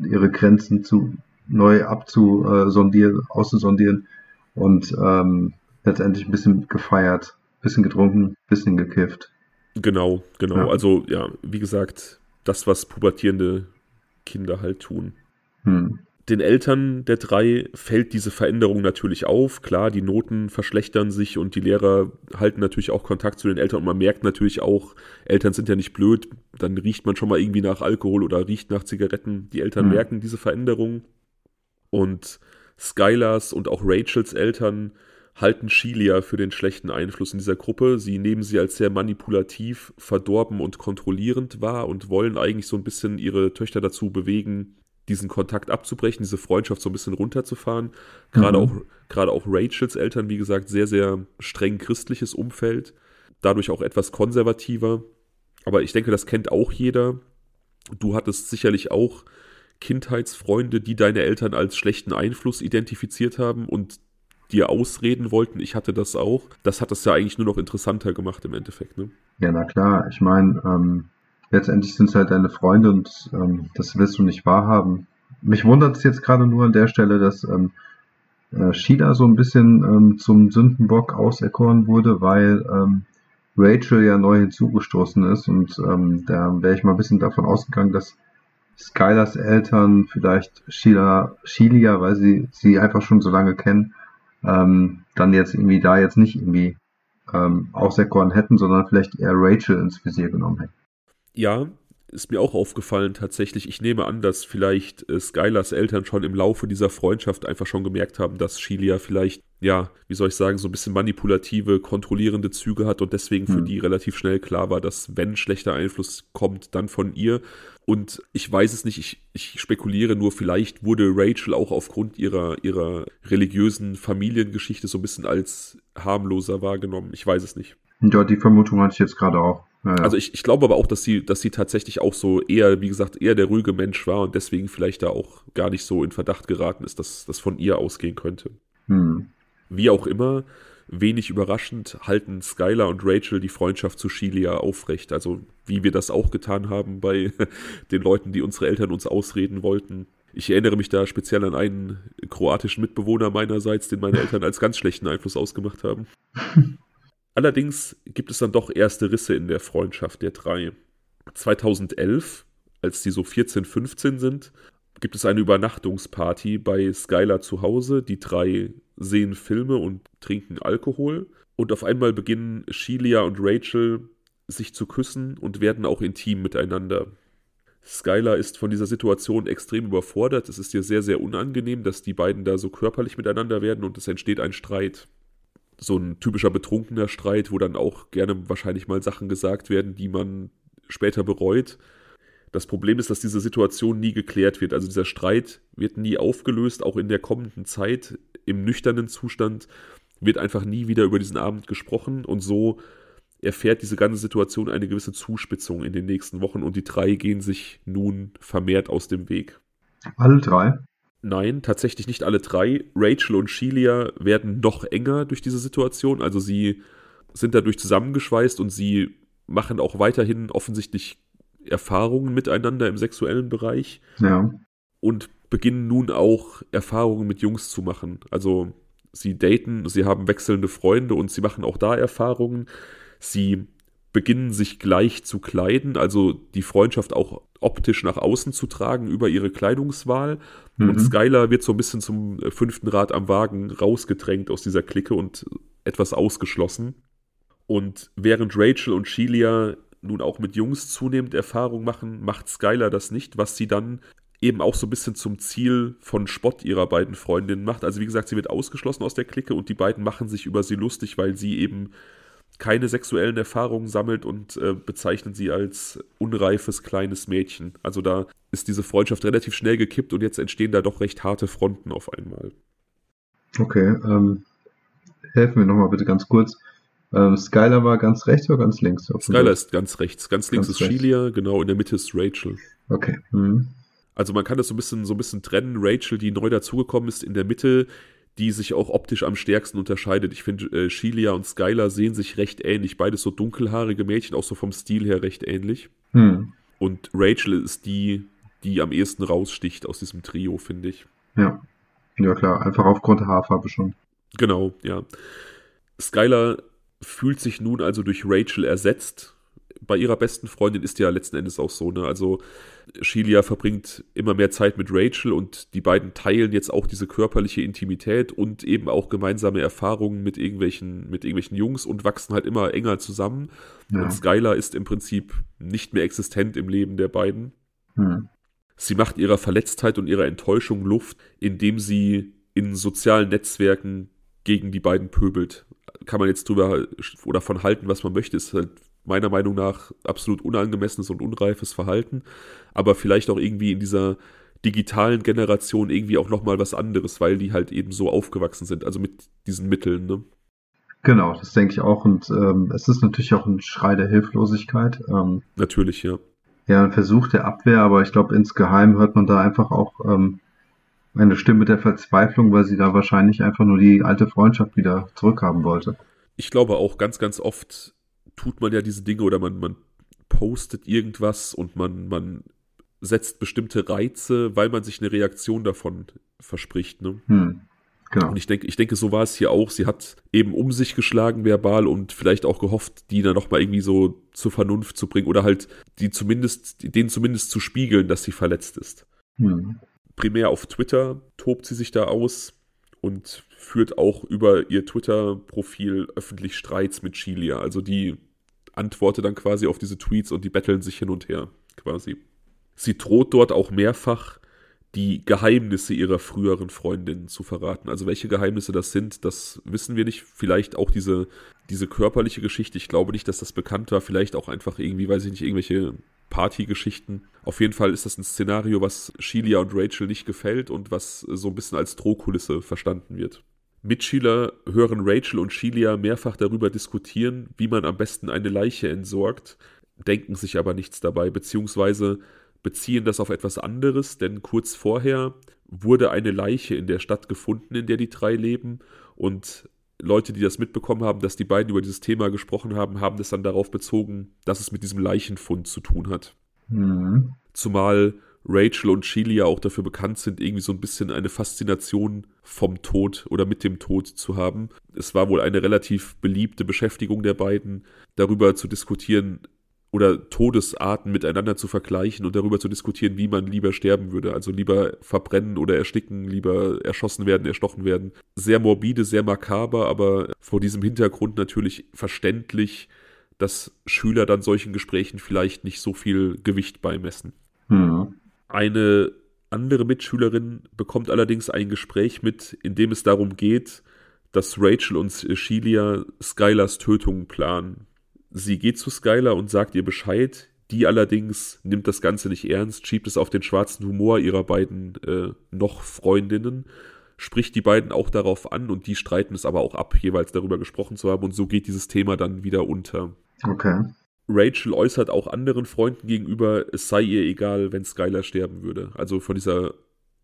ihre Grenzen zu neu abzusondieren, auszusondieren und ähm, letztendlich ein bisschen gefeiert, ein bisschen getrunken, ein bisschen gekifft. Genau, genau. Ja. Also ja, wie gesagt, das, was pubertierende Kinder halt tun. Hm den Eltern der drei fällt diese Veränderung natürlich auf. Klar, die Noten verschlechtern sich und die Lehrer halten natürlich auch Kontakt zu den Eltern und man merkt natürlich auch, Eltern sind ja nicht blöd, dann riecht man schon mal irgendwie nach Alkohol oder riecht nach Zigaretten. Die Eltern mhm. merken diese Veränderung und Skylars und auch Rachels Eltern halten Shelia für den schlechten Einfluss in dieser Gruppe. Sie nehmen sie als sehr manipulativ, verdorben und kontrollierend wahr und wollen eigentlich so ein bisschen ihre Töchter dazu bewegen, diesen Kontakt abzubrechen, diese Freundschaft so ein bisschen runterzufahren. Gerade mhm. auch, gerade auch Rachels Eltern, wie gesagt, sehr, sehr streng christliches Umfeld, dadurch auch etwas konservativer. Aber ich denke, das kennt auch jeder. Du hattest sicherlich auch Kindheitsfreunde, die deine Eltern als schlechten Einfluss identifiziert haben und dir ausreden wollten. Ich hatte das auch. Das hat das ja eigentlich nur noch interessanter gemacht im Endeffekt. Ne? Ja, na klar. Ich meine, ähm, letztendlich sind es halt deine Freunde und ähm, das willst du nicht wahrhaben. Mich wundert es jetzt gerade nur an der Stelle, dass ähm, äh, Sheila so ein bisschen ähm, zum Sündenbock auserkoren wurde, weil ähm, Rachel ja neu hinzugestoßen ist und ähm, da wäre ich mal ein bisschen davon ausgegangen, dass Skylers Eltern vielleicht Sheila, Sheila, weil sie sie einfach schon so lange kennen, ähm, dann jetzt irgendwie da jetzt nicht irgendwie ähm, auserkoren hätten, sondern vielleicht eher Rachel ins Visier genommen hätten ja, ist mir auch aufgefallen tatsächlich. Ich nehme an, dass vielleicht äh, Skylers Eltern schon im Laufe dieser Freundschaft einfach schon gemerkt haben, dass Shelia vielleicht, ja, wie soll ich sagen, so ein bisschen manipulative, kontrollierende Züge hat und deswegen für mhm. die relativ schnell klar war, dass wenn schlechter Einfluss kommt, dann von ihr. Und ich weiß es nicht, ich, ich spekuliere nur, vielleicht wurde Rachel auch aufgrund ihrer, ihrer religiösen Familiengeschichte so ein bisschen als harmloser wahrgenommen. Ich weiß es nicht. Ja, die Vermutung hatte ich jetzt gerade auch. Ja, Also ich, ich glaube aber auch, dass sie, dass sie tatsächlich auch so eher, wie gesagt, eher der ruhige Mensch war und deswegen vielleicht da auch gar nicht so in Verdacht geraten ist, dass das von ihr ausgehen könnte. Hm. Wie auch immer, wenig überraschend halten Skylar und Rachel die Freundschaft zu Shelia aufrecht. Also wie wir das auch getan haben bei den Leuten, die unsere Eltern uns ausreden wollten. Ich erinnere mich da speziell an einen kroatischen Mitbewohner meinerseits, den meine Eltern als ganz schlechten Einfluss ausgemacht haben. Allerdings gibt es dann doch erste Risse in der Freundschaft der drei. 2011, als die so 14, 15 sind, gibt es eine Übernachtungsparty bei Skylar zu Hause. Die drei sehen Filme und trinken Alkohol. Und auf einmal beginnen Shelia und Rachel sich zu küssen und werden auch intim miteinander. Skylar ist von dieser Situation extrem überfordert. Es ist ihr sehr, sehr unangenehm, dass die beiden da so körperlich miteinander werden und es entsteht ein Streit. So ein typischer betrunkener Streit, wo dann auch gerne wahrscheinlich mal Sachen gesagt werden, die man später bereut. Das Problem ist, dass diese Situation nie geklärt wird. Also dieser Streit wird nie aufgelöst, auch in der kommenden Zeit im nüchternen Zustand wird einfach nie wieder über diesen Abend gesprochen und so erfährt diese ganze Situation eine gewisse Zuspitzung in den nächsten Wochen und die drei gehen sich nun vermehrt aus dem Weg. Alle drei? Nein, tatsächlich nicht alle drei. Rachel und Shelia werden noch enger durch diese Situation. Also sie sind dadurch zusammengeschweißt und sie machen auch weiterhin offensichtlich Erfahrungen miteinander im sexuellen Bereich. Ja. Und beginnen nun auch Erfahrungen mit Jungs zu machen. Also sie daten, sie haben wechselnde Freunde und sie machen auch da Erfahrungen. Sie beginnen sich gleich zu kleiden, also die Freundschaft auch optisch nach außen zu tragen über ihre Kleidungswahl. Mhm. Und Skylar wird so ein bisschen zum fünften Rad am Wagen rausgedrängt aus dieser Clique und etwas ausgeschlossen. Und während Rachel und Shelia nun auch mit Jungs zunehmend Erfahrung machen, macht Skylar das nicht, was sie dann eben auch so ein bisschen zum Ziel von Spott ihrer beiden Freundinnen macht. Also wie gesagt, sie wird ausgeschlossen aus der Clique und die beiden machen sich über sie lustig, weil sie eben keine sexuellen Erfahrungen sammelt und äh, bezeichnen sie als unreifes kleines Mädchen. Also da ist diese Freundschaft relativ schnell gekippt und jetzt entstehen da doch recht harte Fronten auf einmal. Okay, ähm, helfen wir nochmal bitte ganz kurz. Ähm, Skylar war ganz rechts oder ganz links? Skylar ist ganz rechts. Ganz links ganz ist Shelia, genau, in der Mitte ist Rachel. Okay. Mhm. Also man kann das so ein bisschen, so ein bisschen trennen. Rachel, die neu dazugekommen ist, in der Mitte, die sich auch optisch am stärksten unterscheidet. Ich finde, äh, Shelia und Skylar sehen sich recht ähnlich. Beides so dunkelhaarige Mädchen, auch so vom Stil her recht ähnlich. Hm. Und Rachel ist die, die am ehesten raussticht aus diesem Trio, finde ich. Ja. Ja, klar. Einfach aufgrund der Haarfarbe schon. Genau, ja. Skylar fühlt sich nun also durch Rachel ersetzt. Bei ihrer besten Freundin ist ja letzten Endes auch so, ne? Also Shelia verbringt immer mehr Zeit mit Rachel und die beiden teilen jetzt auch diese körperliche Intimität und eben auch gemeinsame Erfahrungen mit irgendwelchen, mit irgendwelchen Jungs und wachsen halt immer enger zusammen. Ja. Und Skylar ist im Prinzip nicht mehr existent im Leben der beiden. Hm. Sie macht ihrer Verletztheit und ihrer Enttäuschung Luft, indem sie in sozialen Netzwerken gegen die beiden pöbelt kann man jetzt drüber oder von halten, was man möchte, ist halt meiner Meinung nach absolut unangemessenes und unreifes Verhalten, aber vielleicht auch irgendwie in dieser digitalen Generation irgendwie auch nochmal was anderes, weil die halt eben so aufgewachsen sind, also mit diesen Mitteln, ne? Genau, das denke ich auch. Und ähm, es ist natürlich auch ein Schrei der Hilflosigkeit. Ähm, natürlich, ja. Ja, ein Versuch der Abwehr, aber ich glaube, insgeheim hört man da einfach auch ähm, eine Stimme der Verzweiflung, weil sie da wahrscheinlich einfach nur die alte Freundschaft wieder zurückhaben wollte. Ich glaube auch ganz, ganz oft tut man ja diese Dinge oder man, man postet irgendwas und man, man setzt bestimmte Reize, weil man sich eine Reaktion davon verspricht. Ne? Hm, genau. Und ich denke, ich denke, so war es hier auch. Sie hat eben um sich geschlagen verbal und vielleicht auch gehofft, die dann nochmal irgendwie so zur Vernunft zu bringen oder halt die zumindest, denen zumindest zu spiegeln, dass sie verletzt ist. Hm primär auf Twitter tobt sie sich da aus und führt auch über ihr Twitter-Profil öffentlich Streits mit Chilia. Also die antwortet dann quasi auf diese Tweets und die betteln sich hin und her quasi. Sie droht dort auch mehrfach, die Geheimnisse ihrer früheren Freundin zu verraten. Also welche Geheimnisse das sind, das wissen wir nicht. Vielleicht auch diese, diese körperliche Geschichte. Ich glaube nicht, dass das bekannt war. Vielleicht auch einfach irgendwie, weiß ich nicht, irgendwelche Partygeschichten. Auf jeden Fall ist das ein Szenario, was Sheila und Rachel nicht gefällt und was so ein bisschen als Drohkulisse verstanden wird. Mitschüler hören Rachel und Sheila mehrfach darüber diskutieren, wie man am besten eine Leiche entsorgt, denken sich aber nichts dabei, beziehungsweise beziehen das auf etwas anderes, denn kurz vorher wurde eine Leiche in der Stadt gefunden, in der die drei leben, und Leute, die das mitbekommen haben, dass die beiden über dieses Thema gesprochen haben, haben das dann darauf bezogen, dass es mit diesem Leichenfund zu tun hat. Mhm. Zumal Rachel und Sheila auch dafür bekannt sind, irgendwie so ein bisschen eine Faszination vom Tod oder mit dem Tod zu haben. Es war wohl eine relativ beliebte Beschäftigung der beiden, darüber zu diskutieren oder Todesarten miteinander zu vergleichen und darüber zu diskutieren, wie man lieber sterben würde. Also lieber verbrennen oder ersticken, lieber erschossen werden, erstochen werden. Sehr morbide, sehr makaber, aber vor diesem Hintergrund natürlich verständlich, dass Schüler dann solchen Gesprächen vielleicht nicht so viel Gewicht beimessen. Mhm. Eine andere Mitschülerin bekommt allerdings ein Gespräch mit, in dem es darum geht, dass Rachel und Shelia Skylars Tötung planen. Sie geht zu Skylar und sagt ihr Bescheid. Die allerdings nimmt das Ganze nicht ernst, schiebt es auf den schwarzen Humor ihrer beiden äh, noch Freundinnen, spricht die beiden auch darauf an und die streiten es aber auch ab, jeweils darüber gesprochen zu haben und so geht dieses Thema dann wieder unter. Okay. Rachel äußert auch anderen Freunden gegenüber, es sei ihr egal, wenn Skylar sterben würde. Also von dieser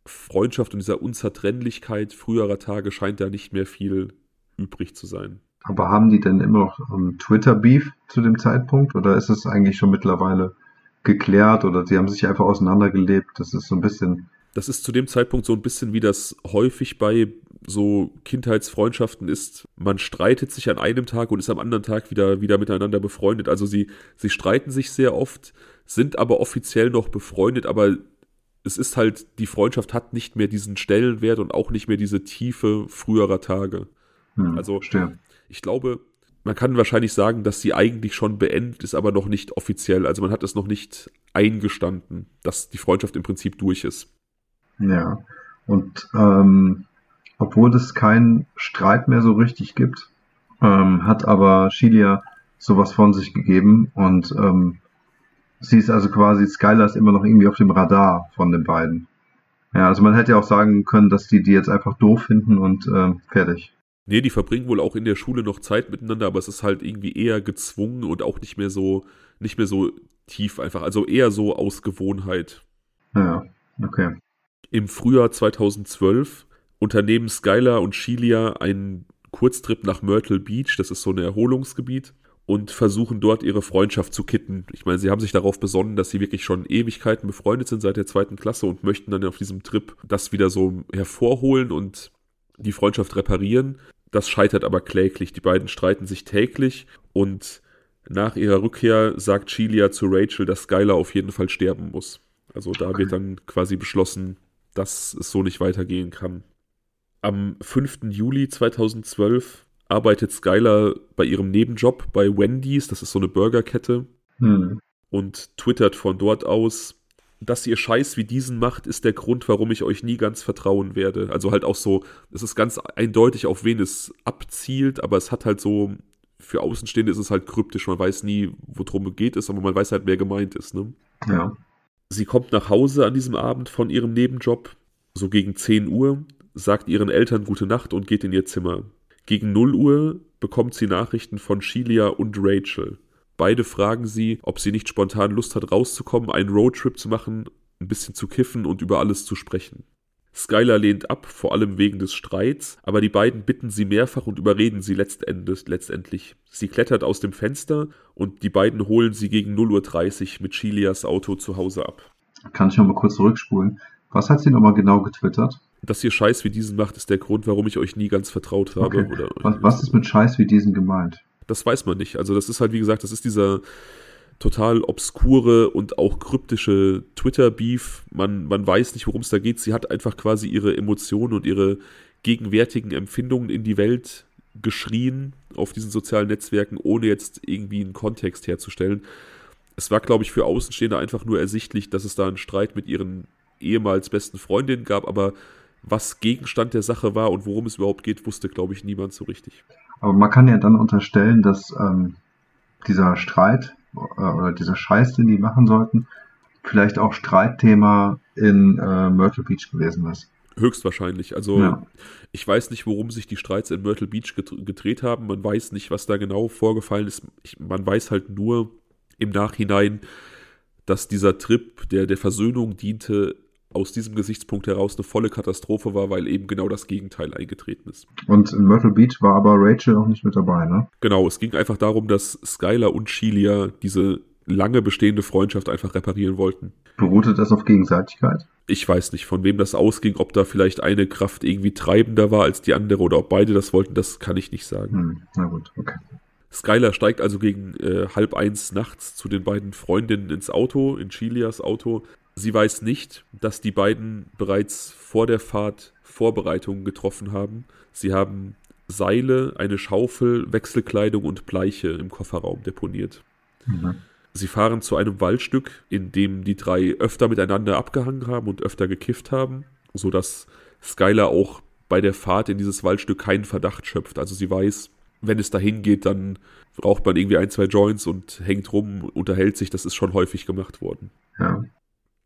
Freundschaft und dieser Unzertrennlichkeit früherer Tage scheint da nicht mehr viel übrig zu sein. Aber haben die denn immer noch um, Twitter-Beef zu dem Zeitpunkt oder ist es eigentlich schon mittlerweile geklärt oder sie haben sich einfach auseinandergelebt? Das ist so ein bisschen. Das ist zu dem Zeitpunkt so ein bisschen wie das häufig bei so Kindheitsfreundschaften ist, man streitet sich an einem Tag und ist am anderen Tag wieder, wieder miteinander befreundet. Also sie, sie streiten sich sehr oft, sind aber offiziell noch befreundet, aber es ist halt, die Freundschaft hat nicht mehr diesen Stellenwert und auch nicht mehr diese Tiefe früherer Tage. Hm, also stimmt. ich glaube, man kann wahrscheinlich sagen, dass sie eigentlich schon beendet ist, aber noch nicht offiziell. Also man hat es noch nicht eingestanden, dass die Freundschaft im Prinzip durch ist. Ja. Und ähm, obwohl es keinen Streit mehr so richtig gibt, ähm, hat aber Shilia sowas von sich gegeben und ähm, sie ist also quasi, Skylar ist immer noch irgendwie auf dem Radar von den beiden. Ja, also man hätte ja auch sagen können, dass die die jetzt einfach doof finden und äh, fertig. Nee, die verbringen wohl auch in der Schule noch Zeit miteinander, aber es ist halt irgendwie eher gezwungen und auch nicht mehr so, nicht mehr so tief einfach, also eher so aus Gewohnheit. Ja, okay. Im Frühjahr 2012 unternehmen Skylar und Shelia einen Kurztrip nach Myrtle Beach, das ist so ein Erholungsgebiet, und versuchen dort ihre Freundschaft zu kitten. Ich meine, sie haben sich darauf besonnen, dass sie wirklich schon Ewigkeiten befreundet sind seit der zweiten Klasse und möchten dann auf diesem Trip das wieder so hervorholen und die Freundschaft reparieren. Das scheitert aber kläglich. Die beiden streiten sich täglich und nach ihrer Rückkehr sagt Shelia zu Rachel, dass Skylar auf jeden Fall sterben muss. Also da wird dann quasi beschlossen, dass es so nicht weitergehen kann. Am 5. Juli 2012 arbeitet Skylar bei ihrem Nebenjob bei Wendy's, das ist so eine Burgerkette, hm. und twittert von dort aus, dass ihr Scheiß wie diesen macht, ist der Grund, warum ich euch nie ganz vertrauen werde. Also halt auch so, es ist ganz eindeutig, auf wen es abzielt, aber es hat halt so, für Außenstehende ist es halt kryptisch. Man weiß nie, worum es geht, aber man weiß halt, wer gemeint ist. Ne? Ja. Sie kommt nach Hause an diesem Abend von ihrem Nebenjob, so gegen 10 Uhr, sagt ihren Eltern gute Nacht und geht in ihr Zimmer. Gegen 0 Uhr bekommt sie Nachrichten von Shelia und Rachel. Beide fragen sie, ob sie nicht spontan Lust hat, rauszukommen, einen Roadtrip zu machen, ein bisschen zu kiffen und über alles zu sprechen. Skylar lehnt ab, vor allem wegen des Streits, aber die beiden bitten sie mehrfach und überreden sie letztendlich. Sie klettert aus dem Fenster und die beiden holen sie gegen 0.30 Uhr mit Shelias Auto zu Hause ab. Kann ich noch mal kurz zurückspulen? Was hat sie nochmal genau getwittert? dass ihr Scheiß wie diesen macht, ist der Grund, warum ich euch nie ganz vertraut habe. Okay. Oder, was, was ist mit Scheiß wie diesen gemeint? Das weiß man nicht. Also das ist halt, wie gesagt, das ist dieser total obskure und auch kryptische Twitter-Beef. Man, man weiß nicht, worum es da geht. Sie hat einfach quasi ihre Emotionen und ihre gegenwärtigen Empfindungen in die Welt geschrien auf diesen sozialen Netzwerken, ohne jetzt irgendwie einen Kontext herzustellen. Es war, glaube ich, für Außenstehende einfach nur ersichtlich, dass es da einen Streit mit ihren ehemals besten Freundinnen gab, aber was Gegenstand der Sache war und worum es überhaupt geht, wusste, glaube ich, niemand so richtig. Aber man kann ja dann unterstellen, dass ähm, dieser Streit oder dieser Scheiß, den die machen sollten, vielleicht auch Streitthema in äh, Myrtle Beach gewesen ist. Höchstwahrscheinlich. Also ja. ich weiß nicht, worum sich die Streits in Myrtle Beach gedreht haben. Man weiß nicht, was da genau vorgefallen ist. Ich, man weiß halt nur im Nachhinein, dass dieser Trip, der der Versöhnung diente, aus diesem Gesichtspunkt heraus eine volle Katastrophe war, weil eben genau das Gegenteil eingetreten ist. Und in Myrtle Beach war aber Rachel auch nicht mit dabei, ne? Genau, es ging einfach darum, dass Skylar und Shelia diese lange bestehende Freundschaft einfach reparieren wollten. Beruhte das auf Gegenseitigkeit? Ich weiß nicht, von wem das ausging, ob da vielleicht eine Kraft irgendwie treibender war als die andere oder ob beide das wollten, das kann ich nicht sagen. Hm, na gut, okay. Skylar steigt also gegen äh, halb eins nachts zu den beiden Freundinnen ins Auto, in Chilias Auto. Sie weiß nicht, dass die beiden bereits vor der Fahrt Vorbereitungen getroffen haben. Sie haben Seile, eine Schaufel, Wechselkleidung und Bleiche im Kofferraum deponiert. Mhm. Sie fahren zu einem Waldstück, in dem die drei öfter miteinander abgehangen haben und öfter gekifft haben, sodass Skylar auch bei der Fahrt in dieses Waldstück keinen Verdacht schöpft. Also sie weiß, wenn es dahin geht, dann raucht man irgendwie ein, zwei Joints und hängt rum, unterhält sich. Das ist schon häufig gemacht worden. Ja.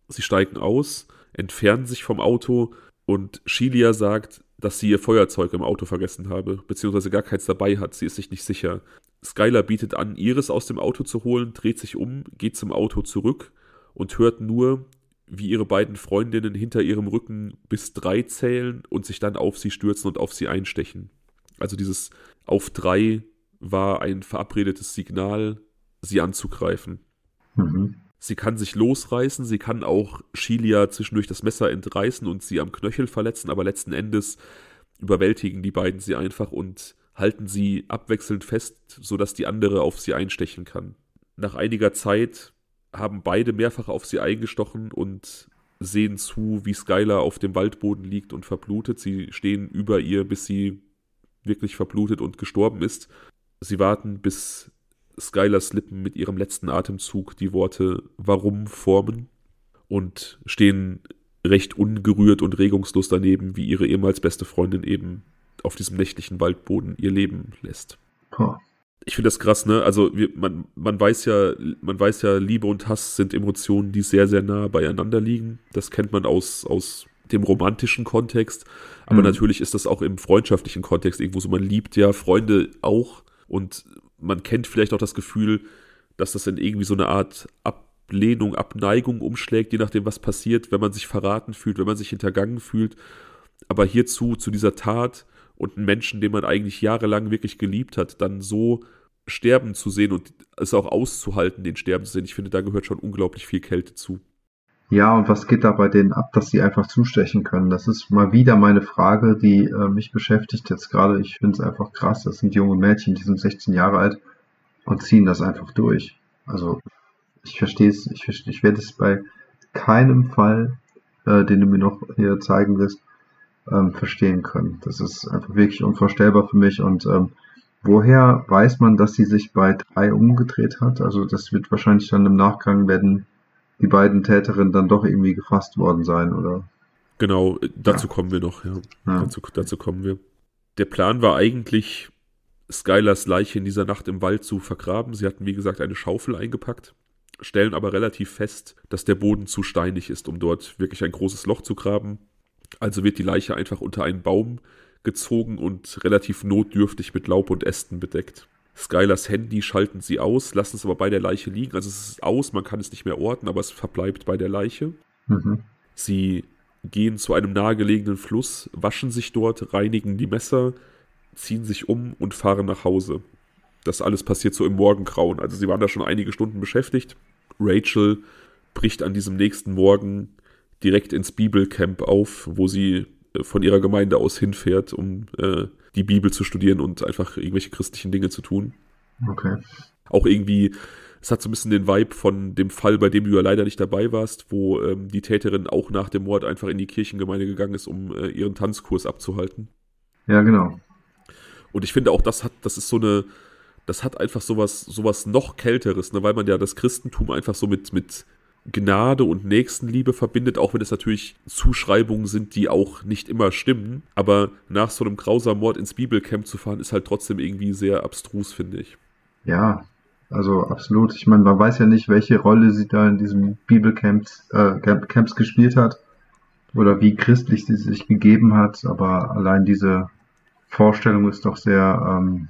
Sie steigen aus, entfernen sich vom Auto und Shilia sagt, dass sie ihr Feuerzeug im Auto vergessen habe, beziehungsweise gar keins dabei hat. Sie ist sich nicht sicher. Skylar bietet an, ihres aus dem Auto zu holen, dreht sich um, geht zum Auto zurück und hört nur, wie ihre beiden Freundinnen hinter ihrem Rücken bis drei zählen und sich dann auf sie stürzen und auf sie einstechen. Also dieses auf drei war ein verabredetes Signal, sie anzugreifen. Mhm. Sie kann sich losreißen, sie kann auch Shilia zwischendurch das Messer entreißen und sie am Knöchel verletzen, aber letzten Endes überwältigen die beiden sie einfach und halten sie abwechselnd fest, sodass die andere auf sie einstechen kann. Nach einiger Zeit haben beide mehrfach auf sie eingestochen und sehen zu, wie Skylar auf dem Waldboden liegt und verblutet. Sie stehen über ihr, bis sie wirklich verblutet und gestorben ist. Sie warten, bis Skylers Lippen mit ihrem letzten Atemzug die Worte Warum formen und stehen recht ungerührt und regungslos daneben, wie ihre ehemals beste Freundin eben auf diesem nächtlichen Waldboden ihr Leben lässt. Oh. Ich finde das krass, ne? Also wir, man, man weiß ja, man weiß ja, Liebe und Hass sind Emotionen, die sehr, sehr nah beieinander liegen. Das kennt man aus, aus dem romantischen Kontext. Aber mhm. natürlich ist das auch im freundschaftlichen Kontext irgendwo so. Man liebt ja Freunde auch und man kennt vielleicht auch das Gefühl, dass das in irgendwie so eine Art Ablehnung, Abneigung umschlägt, je nachdem, was passiert, wenn man sich verraten fühlt, wenn man sich hintergangen fühlt. Aber hierzu, zu dieser Tat und einen Menschen, den man eigentlich jahrelang wirklich geliebt hat, dann so sterben zu sehen und es auch auszuhalten, den sterben zu sehen, ich finde, da gehört schon unglaublich viel Kälte zu. Ja, und was geht da bei denen ab, dass sie einfach zustechen können? Das ist mal wieder meine Frage, die äh, mich beschäftigt jetzt gerade. Ich finde es einfach krass. Das sind junge Mädchen, die sind 16 Jahre alt und ziehen das einfach durch. Also ich verstehe es, ich, ich werde es bei keinem Fall, äh, den du mir noch hier zeigen wirst, ähm, verstehen können. Das ist einfach wirklich unvorstellbar für mich. Und ähm, woher weiß man, dass sie sich bei drei umgedreht hat? Also das wird wahrscheinlich dann im Nachgang werden die beiden Täterinnen dann doch irgendwie gefasst worden sein, oder? Genau, dazu ja. kommen wir noch, ja. ja. Dazu, dazu kommen wir. Der Plan war eigentlich, Skylers Leiche in dieser Nacht im Wald zu vergraben. Sie hatten, wie gesagt, eine Schaufel eingepackt, stellen aber relativ fest, dass der Boden zu steinig ist, um dort wirklich ein großes Loch zu graben. Also wird die Leiche einfach unter einen Baum gezogen und relativ notdürftig mit Laub und Ästen bedeckt. Skylers Handy schalten sie aus, lassen es aber bei der Leiche liegen. Also es ist aus, man kann es nicht mehr orten, aber es verbleibt bei der Leiche. Mhm. Sie gehen zu einem nahegelegenen Fluss, waschen sich dort, reinigen die Messer, ziehen sich um und fahren nach Hause. Das alles passiert so im Morgengrauen. Also sie waren da schon einige Stunden beschäftigt. Rachel bricht an diesem nächsten Morgen direkt ins Bibelcamp auf, wo sie äh, von ihrer Gemeinde aus hinfährt, um äh, die Bibel zu studieren und einfach irgendwelche christlichen Dinge zu tun. Okay. Auch irgendwie, es hat so ein bisschen den Vibe von dem Fall, bei dem du ja leider nicht dabei warst, wo ähm, die Täterin auch nach dem Mord einfach in die Kirchengemeinde gegangen ist, um äh, ihren Tanzkurs abzuhalten. Ja, genau. Und ich finde auch, das hat, das ist so eine, das hat einfach sowas, sowas noch Kälteres, ne, weil man ja das Christentum einfach so mit, mit Gnade und Nächstenliebe verbindet, auch wenn es natürlich Zuschreibungen sind, die auch nicht immer stimmen. Aber nach so einem grausamen Mord ins Bibelcamp zu fahren, ist halt trotzdem irgendwie sehr abstrus, finde ich. Ja, also absolut. Ich meine, man weiß ja nicht, welche Rolle sie da in diesem Bibelcamps äh, Camps gespielt hat oder wie christlich sie sich gegeben hat, aber allein diese Vorstellung ist doch sehr ähm,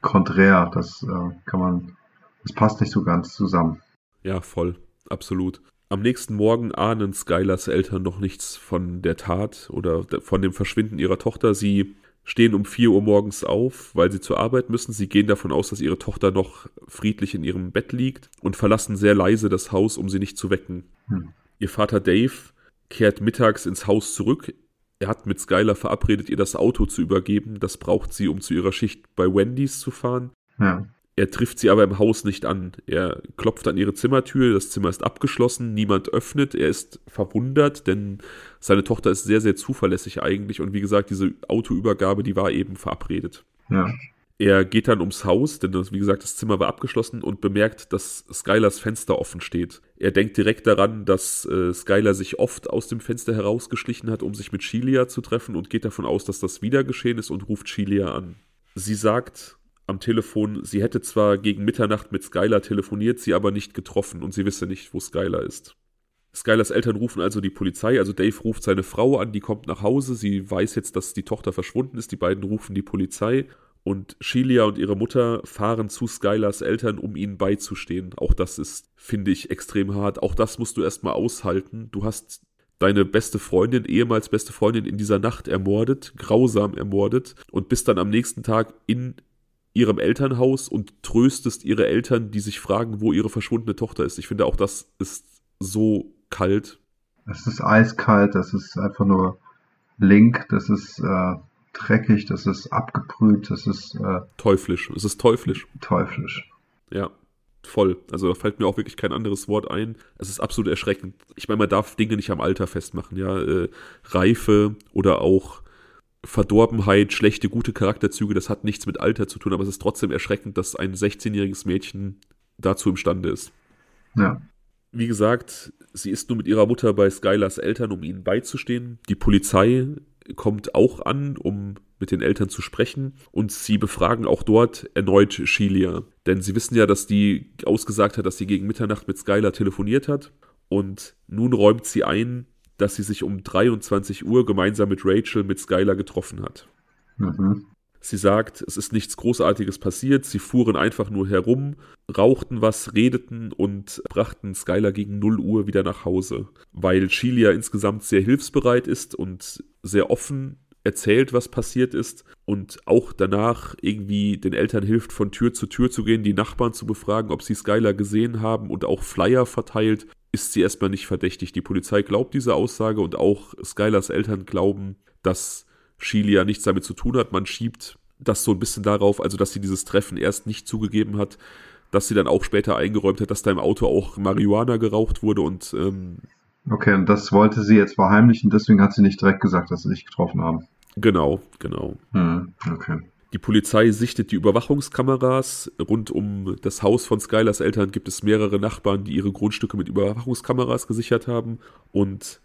konträr. Das äh, kann man, das passt nicht so ganz zusammen. Ja, voll absolut. Am nächsten Morgen ahnen Skylers Eltern noch nichts von der Tat oder von dem Verschwinden ihrer Tochter. Sie stehen um 4 Uhr morgens auf, weil sie zur Arbeit müssen. Sie gehen davon aus, dass ihre Tochter noch friedlich in ihrem Bett liegt und verlassen sehr leise das Haus, um sie nicht zu wecken. Hm. Ihr Vater Dave kehrt mittags ins Haus zurück. Er hat mit Skylar verabredet, ihr das Auto zu übergeben. Das braucht sie, um zu ihrer Schicht bei Wendy's zu fahren. Ja. Er trifft sie aber im Haus nicht an. Er klopft an ihre Zimmertür, das Zimmer ist abgeschlossen, niemand öffnet, er ist verwundert, denn seine Tochter ist sehr, sehr zuverlässig eigentlich und wie gesagt, diese Autoübergabe, die war eben verabredet. Ja. Er geht dann ums Haus, denn wie gesagt, das Zimmer war abgeschlossen und bemerkt, dass Skylers Fenster offen steht. Er denkt direkt daran, dass äh, Skylar sich oft aus dem Fenster herausgeschlichen hat, um sich mit Shelia zu treffen und geht davon aus, dass das wieder geschehen ist und ruft Shelia an. Sie sagt, am Telefon, sie hätte zwar gegen Mitternacht mit Skylar telefoniert, sie aber nicht getroffen und sie wisse nicht, wo Skylar ist. Skylars Eltern rufen also die Polizei, also Dave ruft seine Frau an, die kommt nach Hause, sie weiß jetzt, dass die Tochter verschwunden ist, die beiden rufen die Polizei und Shelia und ihre Mutter fahren zu Skylars Eltern, um ihnen beizustehen. Auch das ist, finde ich, extrem hart. Auch das musst du erstmal aushalten. Du hast deine beste Freundin, ehemals beste Freundin in dieser Nacht ermordet, grausam ermordet und bist dann am nächsten Tag in ihrem Elternhaus und tröstest ihre Eltern, die sich fragen, wo ihre verschwundene Tochter ist. Ich finde auch das ist so kalt. Es ist eiskalt, das ist einfach nur link, das ist äh, dreckig, das ist abgebrüht, das ist äh, teuflisch. Es ist teuflisch. Teuflisch. Ja, voll. Also da fällt mir auch wirklich kein anderes Wort ein. Es ist absolut erschreckend. Ich meine, man darf Dinge nicht am Alter festmachen, ja. Äh, Reife oder auch Verdorbenheit, schlechte, gute Charakterzüge, das hat nichts mit Alter zu tun, aber es ist trotzdem erschreckend, dass ein 16-jähriges Mädchen dazu imstande ist. Ja. Wie gesagt, sie ist nur mit ihrer Mutter bei Skylars Eltern, um ihnen beizustehen. Die Polizei kommt auch an, um mit den Eltern zu sprechen und sie befragen auch dort erneut Shelia. Denn sie wissen ja, dass die ausgesagt hat, dass sie gegen Mitternacht mit Skylar telefoniert hat und nun räumt sie ein, dass sie sich um 23 Uhr gemeinsam mit Rachel mit Skylar getroffen hat. Mhm. Sie sagt, es ist nichts Großartiges passiert, sie fuhren einfach nur herum, rauchten was, redeten und brachten Skylar gegen 0 Uhr wieder nach Hause. Weil Shelia insgesamt sehr hilfsbereit ist und sehr offen erzählt, was passiert ist und auch danach irgendwie den Eltern hilft, von Tür zu Tür zu gehen, die Nachbarn zu befragen, ob sie Skylar gesehen haben und auch Flyer verteilt, ist sie erstmal nicht verdächtig. Die Polizei glaubt diese Aussage und auch Skylars Eltern glauben, dass Shelia nichts damit zu tun hat. Man schiebt das so ein bisschen darauf, also dass sie dieses Treffen erst nicht zugegeben hat, dass sie dann auch später eingeräumt hat, dass da im Auto auch Marihuana geraucht wurde und ähm, Okay, und das wollte sie jetzt verheimlichen, deswegen hat sie nicht direkt gesagt, dass sie sich getroffen haben. Genau, genau. Hm, okay. Die Polizei sichtet die Überwachungskameras. Rund um das Haus von Skylers Eltern gibt es mehrere Nachbarn, die ihre Grundstücke mit Überwachungskameras gesichert haben. Und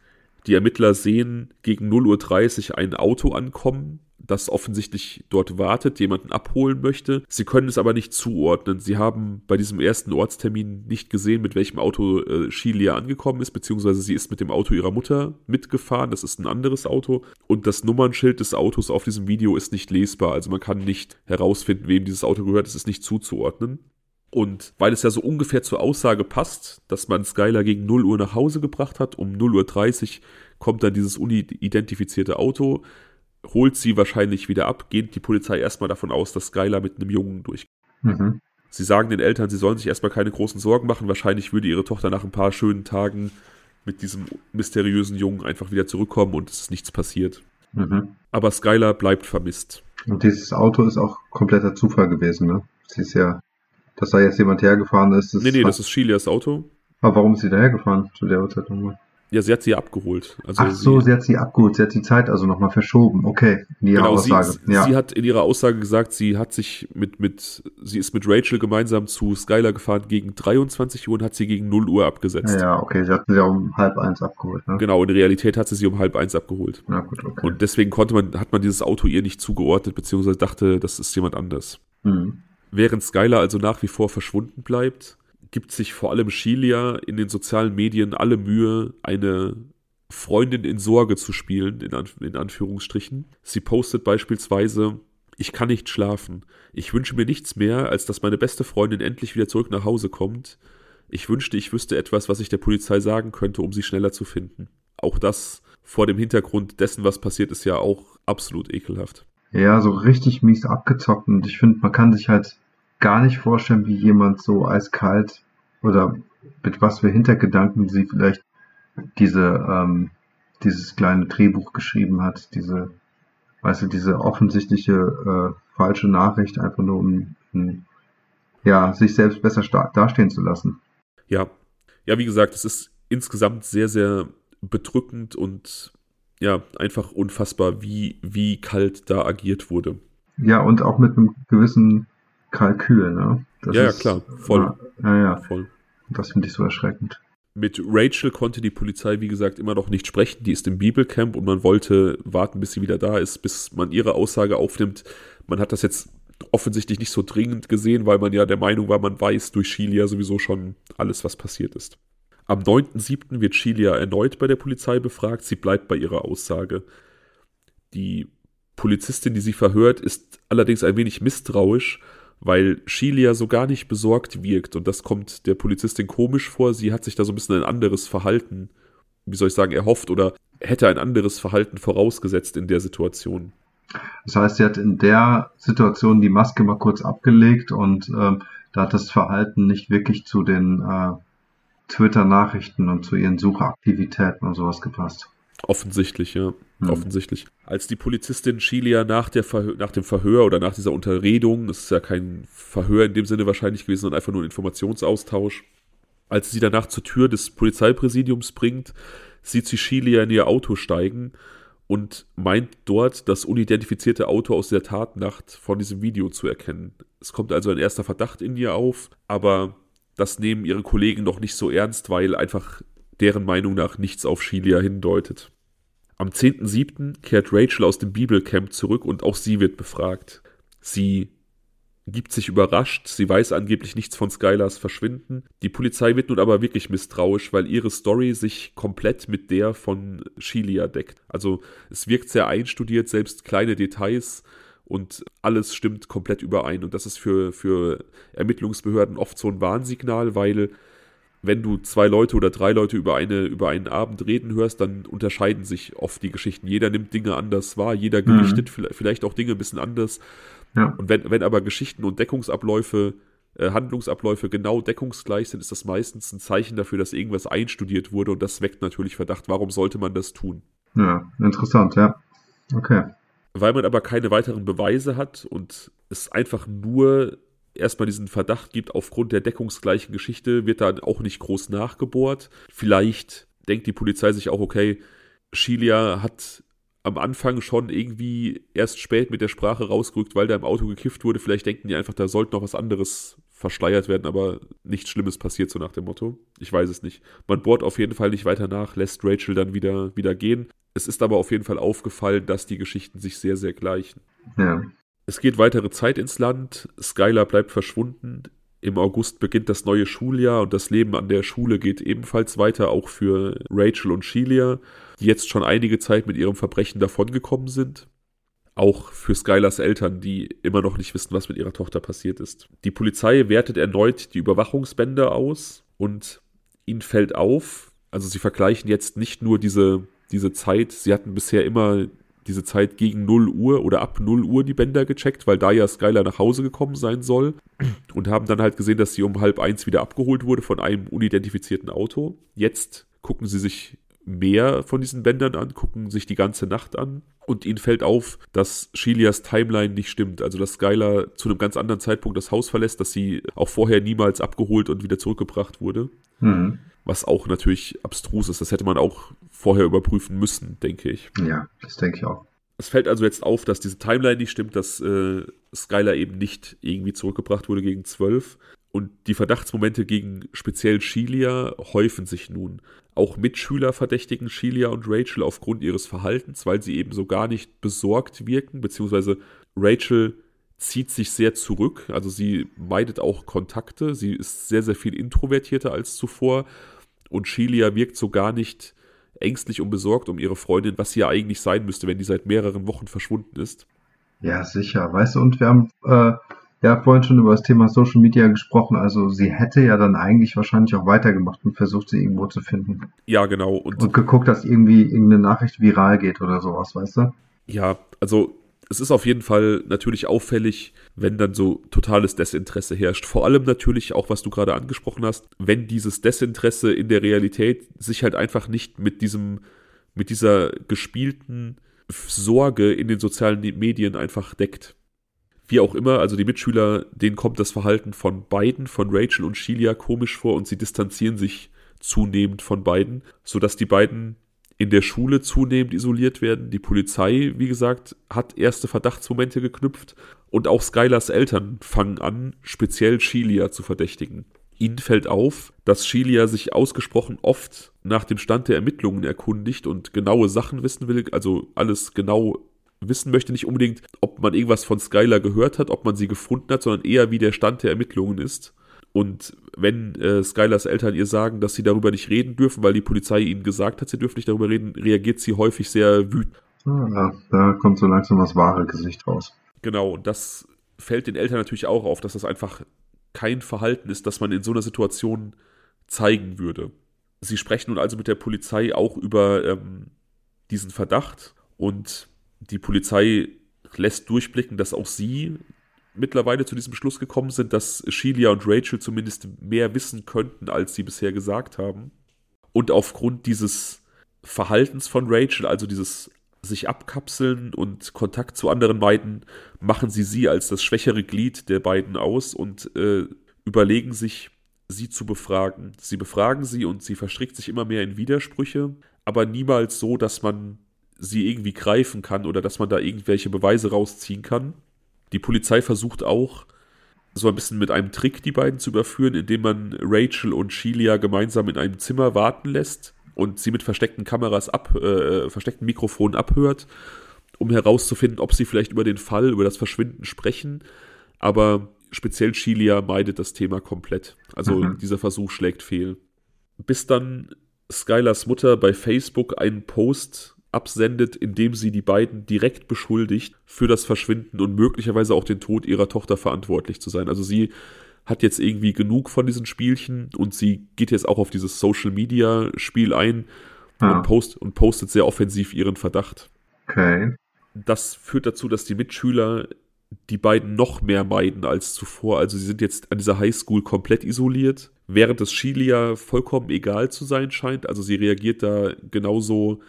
die Ermittler sehen gegen 0.30 Uhr ein Auto ankommen, das offensichtlich dort wartet, jemanden abholen möchte. Sie können es aber nicht zuordnen. Sie haben bei diesem ersten Ortstermin nicht gesehen, mit welchem Auto äh, Shelia angekommen ist, beziehungsweise sie ist mit dem Auto ihrer Mutter mitgefahren. Das ist ein anderes Auto. Und das Nummernschild des Autos auf diesem Video ist nicht lesbar. Also man kann nicht herausfinden, wem dieses Auto gehört. Es ist nicht zuzuordnen. Und weil es ja so ungefähr zur Aussage passt, dass man Skylar gegen 0 Uhr nach Hause gebracht hat, um 0.30 Uhr kommt dann dieses unidentifizierte Auto holt sie wahrscheinlich wieder ab, geht die Polizei erstmal davon aus, dass Skylar mit einem Jungen durchgeht. Mhm. Sie sagen den Eltern, sie sollen sich erstmal keine großen Sorgen machen. Wahrscheinlich würde ihre Tochter nach ein paar schönen Tagen mit diesem mysteriösen Jungen einfach wieder zurückkommen und es ist nichts passiert. Mhm. Aber Skylar bleibt vermisst. Und dieses Auto ist auch kompletter Zufall gewesen, ne? Sie ist ja, dass da jetzt jemand hergefahren ist. Nee, nee, das ist Shelias Auto. Aber warum ist sie da hergefahren zu der Uhrzeit nochmal? Ja, sie hat sie abgeholt. Also Ach so, sie, sie, hat sie abgeholt. Sie hat die Zeit also nochmal verschoben. Okay, in ihrer genau, Aussage. Sie, ja. sie hat in ihrer Aussage gesagt, sie hat sich mit, mit, sie ist mit Rachel gemeinsam zu Skylar gefahren gegen 23 Uhr und hat sie gegen 0 Uhr abgesetzt. Ja, okay, sie hat sie um halb eins abgeholt. Ne? Genau, in Realität hat sie sie um halb eins abgeholt. Ja, gut, okay. Und deswegen konnte man, hat man dieses Auto ihr nicht zugeordnet, beziehungsweise dachte, das ist jemand anders. Mhm. Während Skylar also nach wie vor verschwunden bleibt, gibt sich vor allem Shelia in den sozialen Medien alle Mühe, eine Freundin in Sorge zu spielen, in, Anf in Anführungsstrichen. Sie postet beispielsweise, ich kann nicht schlafen. Ich wünsche mir nichts mehr, als dass meine beste Freundin endlich wieder zurück nach Hause kommt. Ich wünschte, ich wüsste etwas, was ich der Polizei sagen könnte, um sie schneller zu finden. Auch das vor dem Hintergrund dessen, was passiert, ist ja auch absolut ekelhaft. Ja, so richtig mies abgezockt und ich finde, man kann sich halt gar nicht vorstellen, wie jemand so eiskalt oder mit was für Hintergedanken sie vielleicht diese, ähm, dieses kleine Drehbuch geschrieben hat, diese, weißt du, diese offensichtliche äh, falsche Nachricht, einfach nur um, um ja, sich selbst besser dastehen zu lassen. Ja, ja, wie gesagt, es ist insgesamt sehr, sehr bedrückend und ja, einfach unfassbar, wie, wie kalt da agiert wurde. Ja, und auch mit einem gewissen Kalkül, ne? Das ja, ist, ja, klar, voll. Ja, ja, voll. Das finde ich so erschreckend. Mit Rachel konnte die Polizei, wie gesagt, immer noch nicht sprechen. Die ist im Bibelcamp und man wollte warten, bis sie wieder da ist, bis man ihre Aussage aufnimmt. Man hat das jetzt offensichtlich nicht so dringend gesehen, weil man ja der Meinung war, man weiß durch Shelia sowieso schon alles, was passiert ist. Am 9.7. wird Shelia erneut bei der Polizei befragt. Sie bleibt bei ihrer Aussage. Die Polizistin, die sie verhört, ist allerdings ein wenig misstrauisch weil Shelia so gar nicht besorgt wirkt und das kommt der Polizistin komisch vor. Sie hat sich da so ein bisschen ein anderes Verhalten, wie soll ich sagen, erhofft oder hätte ein anderes Verhalten vorausgesetzt in der Situation. Das heißt, sie hat in der Situation die Maske mal kurz abgelegt und ähm, da hat das Verhalten nicht wirklich zu den äh, Twitter-Nachrichten und zu ihren Suchaktivitäten und sowas gepasst. Offensichtlich, ja. Mhm. Offensichtlich. Als die Polizistin Chilia nach, der nach dem Verhör oder nach dieser Unterredung, das ist ja kein Verhör in dem Sinne wahrscheinlich gewesen, sondern einfach nur ein Informationsaustausch, als sie danach zur Tür des Polizeipräsidiums bringt, sieht sie Chilia in ihr Auto steigen und meint dort das unidentifizierte Auto aus der Tatnacht von diesem Video zu erkennen. Es kommt also ein erster Verdacht in ihr auf, aber das nehmen ihre Kollegen noch nicht so ernst, weil einfach deren Meinung nach nichts auf Shilia hindeutet. Am 10.7. kehrt Rachel aus dem Bibelcamp zurück und auch sie wird befragt. Sie gibt sich überrascht, sie weiß angeblich nichts von Skylars Verschwinden. Die Polizei wird nun aber wirklich misstrauisch, weil ihre Story sich komplett mit der von Shelia deckt. Also es wirkt sehr einstudiert, selbst kleine Details und alles stimmt komplett überein. Und das ist für, für Ermittlungsbehörden oft so ein Warnsignal, weil wenn du zwei Leute oder drei Leute über, eine, über einen Abend reden hörst, dann unterscheiden sich oft die Geschichten. Jeder nimmt Dinge anders wahr, jeder gewichtet mhm. vielleicht auch Dinge ein bisschen anders. Ja. Und wenn, wenn aber Geschichten und Deckungsabläufe, äh, Handlungsabläufe genau deckungsgleich sind, ist das meistens ein Zeichen dafür, dass irgendwas einstudiert wurde und das weckt natürlich Verdacht, warum sollte man das tun? Ja, interessant, ja. Okay. Weil man aber keine weiteren Beweise hat und es einfach nur erstmal diesen Verdacht gibt, aufgrund der deckungsgleichen Geschichte wird da auch nicht groß nachgebohrt. Vielleicht denkt die Polizei sich auch, okay, Shilia hat am Anfang schon irgendwie erst spät mit der Sprache rausgerückt, weil da im Auto gekifft wurde. Vielleicht denken die einfach, da sollte noch was anderes verschleiert werden, aber nichts Schlimmes passiert, so nach dem Motto. Ich weiß es nicht. Man bohrt auf jeden Fall nicht weiter nach, lässt Rachel dann wieder, wieder gehen. Es ist aber auf jeden Fall aufgefallen, dass die Geschichten sich sehr, sehr gleichen. Ja. Es geht weitere Zeit ins Land, Skylar bleibt verschwunden. Im August beginnt das neue Schuljahr und das Leben an der Schule geht ebenfalls weiter, auch für Rachel und Shelia, die jetzt schon einige Zeit mit ihrem Verbrechen davongekommen sind. Auch für Skylars Eltern, die immer noch nicht wissen, was mit ihrer Tochter passiert ist. Die Polizei wertet erneut die Überwachungsbänder aus und ihnen fällt auf, also sie vergleichen jetzt nicht nur diese, diese Zeit, sie hatten bisher immer diese Zeit gegen 0 Uhr oder ab 0 Uhr die Bänder gecheckt, weil da ja Skylar nach Hause gekommen sein soll und haben dann halt gesehen, dass sie um halb eins wieder abgeholt wurde von einem unidentifizierten Auto. Jetzt gucken sie sich mehr von diesen Bändern an, gucken sich die ganze Nacht an und ihnen fällt auf, dass Shelias Timeline nicht stimmt. Also, dass Skylar zu einem ganz anderen Zeitpunkt das Haus verlässt, dass sie auch vorher niemals abgeholt und wieder zurückgebracht wurde. Mhm. Was auch natürlich abstrus ist. Das hätte man auch vorher überprüfen müssen, denke ich. Ja, das denke ich auch. Es fällt also jetzt auf, dass diese Timeline nicht stimmt, dass äh, Skylar eben nicht irgendwie zurückgebracht wurde gegen 12. Und die Verdachtsmomente gegen speziell Shelia häufen sich nun. Auch Mitschüler verdächtigen Shelia und Rachel aufgrund ihres Verhaltens, weil sie eben so gar nicht besorgt wirken, beziehungsweise Rachel zieht sich sehr zurück, also sie meidet auch Kontakte, sie ist sehr, sehr viel introvertierter als zuvor und Shelia wirkt so gar nicht ängstlich und besorgt um ihre Freundin, was sie ja eigentlich sein müsste, wenn die seit mehreren Wochen verschwunden ist. Ja, sicher. Weißt du, und wir haben, äh, ja vorhin schon über das Thema Social Media gesprochen. Also sie hätte ja dann eigentlich wahrscheinlich auch weitergemacht und versucht, sie irgendwo zu finden. Ja, genau. Und, und geguckt, dass irgendwie irgendeine Nachricht viral geht oder sowas, weißt du? Ja, also es ist auf jeden Fall natürlich auffällig, wenn dann so totales Desinteresse herrscht. Vor allem natürlich auch, was du gerade angesprochen hast, wenn dieses Desinteresse in der Realität sich halt einfach nicht mit diesem, mit dieser gespielten Sorge in den sozialen Medien einfach deckt. Wie auch immer, also die Mitschüler, denen kommt das Verhalten von beiden, von Rachel und Shelia, komisch vor und sie distanzieren sich zunehmend von beiden, sodass die beiden in der Schule zunehmend isoliert werden. Die Polizei, wie gesagt, hat erste Verdachtsmomente geknüpft und auch Skylars Eltern fangen an, speziell Shelia zu verdächtigen. Ihnen fällt auf, dass Shelia sich ausgesprochen oft nach dem Stand der Ermittlungen erkundigt und genaue Sachen wissen will, also alles genau wissen möchte, nicht unbedingt, ob man irgendwas von Skylar gehört hat, ob man sie gefunden hat, sondern eher wie der Stand der Ermittlungen ist. Und wenn äh, Skylars Eltern ihr sagen, dass sie darüber nicht reden dürfen, weil die Polizei ihnen gesagt hat, sie dürfen nicht darüber reden, reagiert sie häufig sehr wütend. Ja, da kommt so langsam das wahre Gesicht raus. Genau, und das fällt den Eltern natürlich auch auf, dass das einfach kein Verhalten ist, das man in so einer Situation zeigen würde. Sie sprechen nun also mit der Polizei auch über ähm, diesen Verdacht und die Polizei lässt durchblicken, dass auch sie mittlerweile zu diesem Schluss gekommen sind, dass Shelia und Rachel zumindest mehr wissen könnten, als sie bisher gesagt haben. Und aufgrund dieses Verhaltens von Rachel, also dieses sich abkapseln und Kontakt zu anderen meiden, machen sie sie als das schwächere Glied der beiden aus und äh, überlegen sich, sie zu befragen. Sie befragen sie und sie verstrickt sich immer mehr in Widersprüche, aber niemals so, dass man sie irgendwie greifen kann oder dass man da irgendwelche Beweise rausziehen kann. Die Polizei versucht auch, so ein bisschen mit einem Trick die beiden zu überführen, indem man Rachel und Shelia gemeinsam in einem Zimmer warten lässt und sie mit versteckten Kameras ab, äh, versteckten Mikrofonen abhört, um herauszufinden, ob sie vielleicht über den Fall, über das Verschwinden sprechen. Aber speziell Shelia meidet das Thema komplett. Also mhm. dieser Versuch schlägt fehl. Bis dann Skylars Mutter bei Facebook einen Post absendet, indem sie die beiden direkt beschuldigt, für das Verschwinden und möglicherweise auch den Tod ihrer Tochter verantwortlich zu sein. Also sie hat jetzt irgendwie genug von diesen Spielchen und sie geht jetzt auch auf dieses Social Media Spiel ein ja. und, post, und postet sehr offensiv ihren Verdacht. Okay. Das führt dazu, dass die Mitschüler die beiden noch mehr meiden als zuvor. Also sie sind jetzt an dieser Highschool komplett isoliert, während es Shelia vollkommen egal zu sein scheint. Also sie reagiert da genauso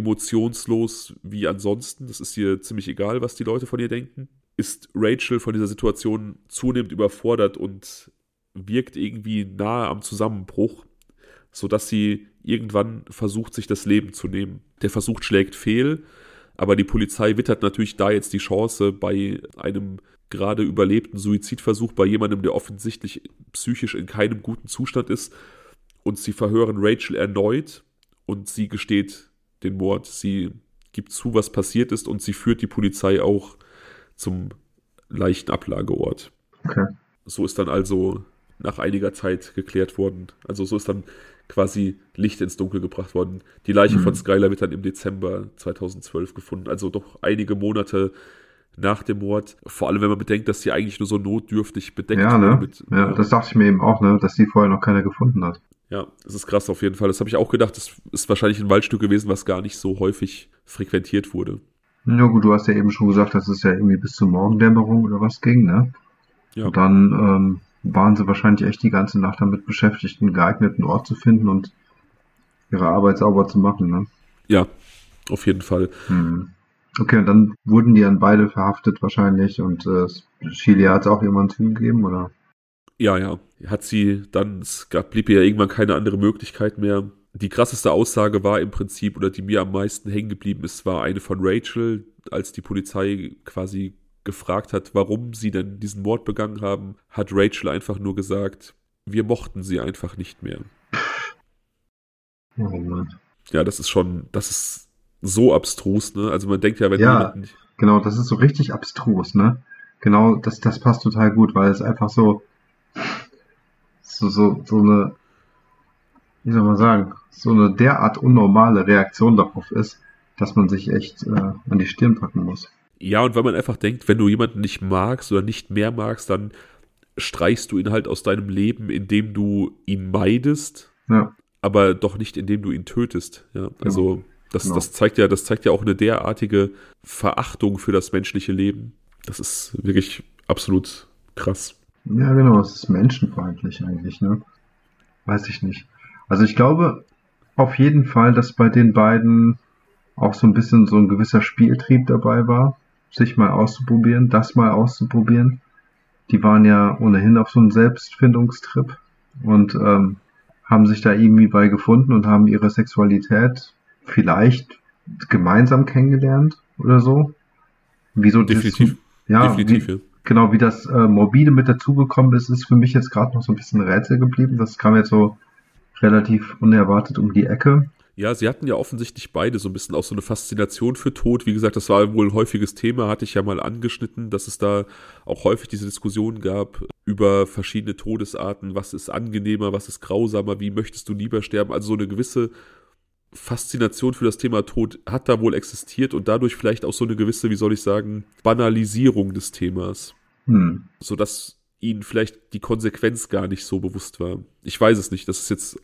emotionslos wie ansonsten. Das ist ihr ziemlich egal, was die Leute von ihr denken. Ist Rachel von dieser Situation zunehmend überfordert und wirkt irgendwie nahe am Zusammenbruch, sodass sie irgendwann versucht, sich das Leben zu nehmen. Der Versuch schlägt fehl, aber die Polizei wittert natürlich da jetzt die Chance, bei einem gerade überlebten Suizidversuch, bei jemandem, der offensichtlich psychisch in keinem guten Zustand ist, und sie verhören Rachel erneut und sie gesteht den Mord. Sie gibt zu, was passiert ist und sie führt die Polizei auch zum Leichenablageort. Okay. So ist dann also nach einiger Zeit geklärt worden. Also so ist dann quasi Licht ins Dunkel gebracht worden. Die Leiche mhm. von Skylar wird dann im Dezember 2012 gefunden. Also doch einige Monate nach dem Mord. Vor allem, wenn man bedenkt, dass sie eigentlich nur so notdürftig bedeckt ja, ne? Mit, ja, ja, das dachte ich mir eben auch, ne? dass sie vorher noch keiner gefunden hat. Ja, das ist krass auf jeden Fall. Das habe ich auch gedacht. Das ist wahrscheinlich ein Waldstück gewesen, was gar nicht so häufig frequentiert wurde. Ja gut, du hast ja eben schon gesagt, dass es ja irgendwie bis zur Morgendämmerung oder was ging, ne? Ja. Und dann ähm, waren sie wahrscheinlich echt die ganze Nacht damit beschäftigt, einen geeigneten Ort zu finden und ihre Arbeit sauber zu machen, ne? Ja, auf jeden Fall. Hm. Okay, und dann wurden die dann beide verhaftet wahrscheinlich und äh, Chile hat es auch jemand zugegeben, oder? Ja, ja. Hat sie dann, es gab, blieb ihr ja irgendwann keine andere Möglichkeit mehr. Die krasseste Aussage war im Prinzip, oder die mir am meisten hängen geblieben ist, war eine von Rachel, als die Polizei quasi gefragt hat, warum sie denn diesen Mord begangen haben, hat Rachel einfach nur gesagt, wir mochten sie einfach nicht mehr. Oh Mann. Ja, das ist schon, das ist so abstrus, ne? Also man denkt ja, wenn ja, genau, das ist so richtig abstrus, ne? Genau, das, das passt total gut, weil es einfach so, so, so, so eine, wie soll man sagen, so eine derart unnormale Reaktion darauf ist, dass man sich echt äh, an die Stirn packen muss. Ja, und weil man einfach denkt, wenn du jemanden nicht magst oder nicht mehr magst, dann streichst du ihn halt aus deinem Leben, indem du ihn meidest, Ja. aber doch nicht, indem du ihn tötest. Ja, also das, Genau. das zeigt ja, das zeigt ja auch eine derartige Verachtung für das menschliche Leben. Das ist wirklich absolut krass. Ja, genau, es ist menschenfeindlich eigentlich, ne? Weiß ich nicht. Also ich glaube auf jeden Fall, dass bei den beiden auch so ein bisschen so ein gewisser Spieltrieb dabei war, sich mal auszuprobieren, das mal auszuprobieren. Die waren ja ohnehin auf so einem Selbstfindungstrip und ähm, haben sich da irgendwie bei gefunden und haben ihre Sexualität vielleicht gemeinsam kennengelernt oder so. Wieso Definitiv. ja, Definitiv, wie. Genau, wie das äh, Morbide mit dazugekommen ist, ist für mich jetzt gerade noch so ein bisschen Rätsel geblieben. Das kam jetzt so relativ unerwartet um die Ecke. Ja, sie hatten ja offensichtlich beide so ein bisschen auch so eine Faszination für Tod. Wie gesagt, das war wohl ein häufiges Thema, hatte ich ja mal angeschnitten, dass es da auch häufig diese Diskussion gab über verschiedene Todesarten. Was ist angenehmer, was ist grausamer, wie möchtest du lieber sterben? Also so eine gewisse Faszination für das Thema Tod hat da wohl existiert und dadurch vielleicht auch so eine gewisse, wie soll ich sagen, Banalisierung des Themas, Hm. sodass ihnen vielleicht die Konsequenz gar nicht so bewusst war. Ich weiß es nicht, das ist jetzt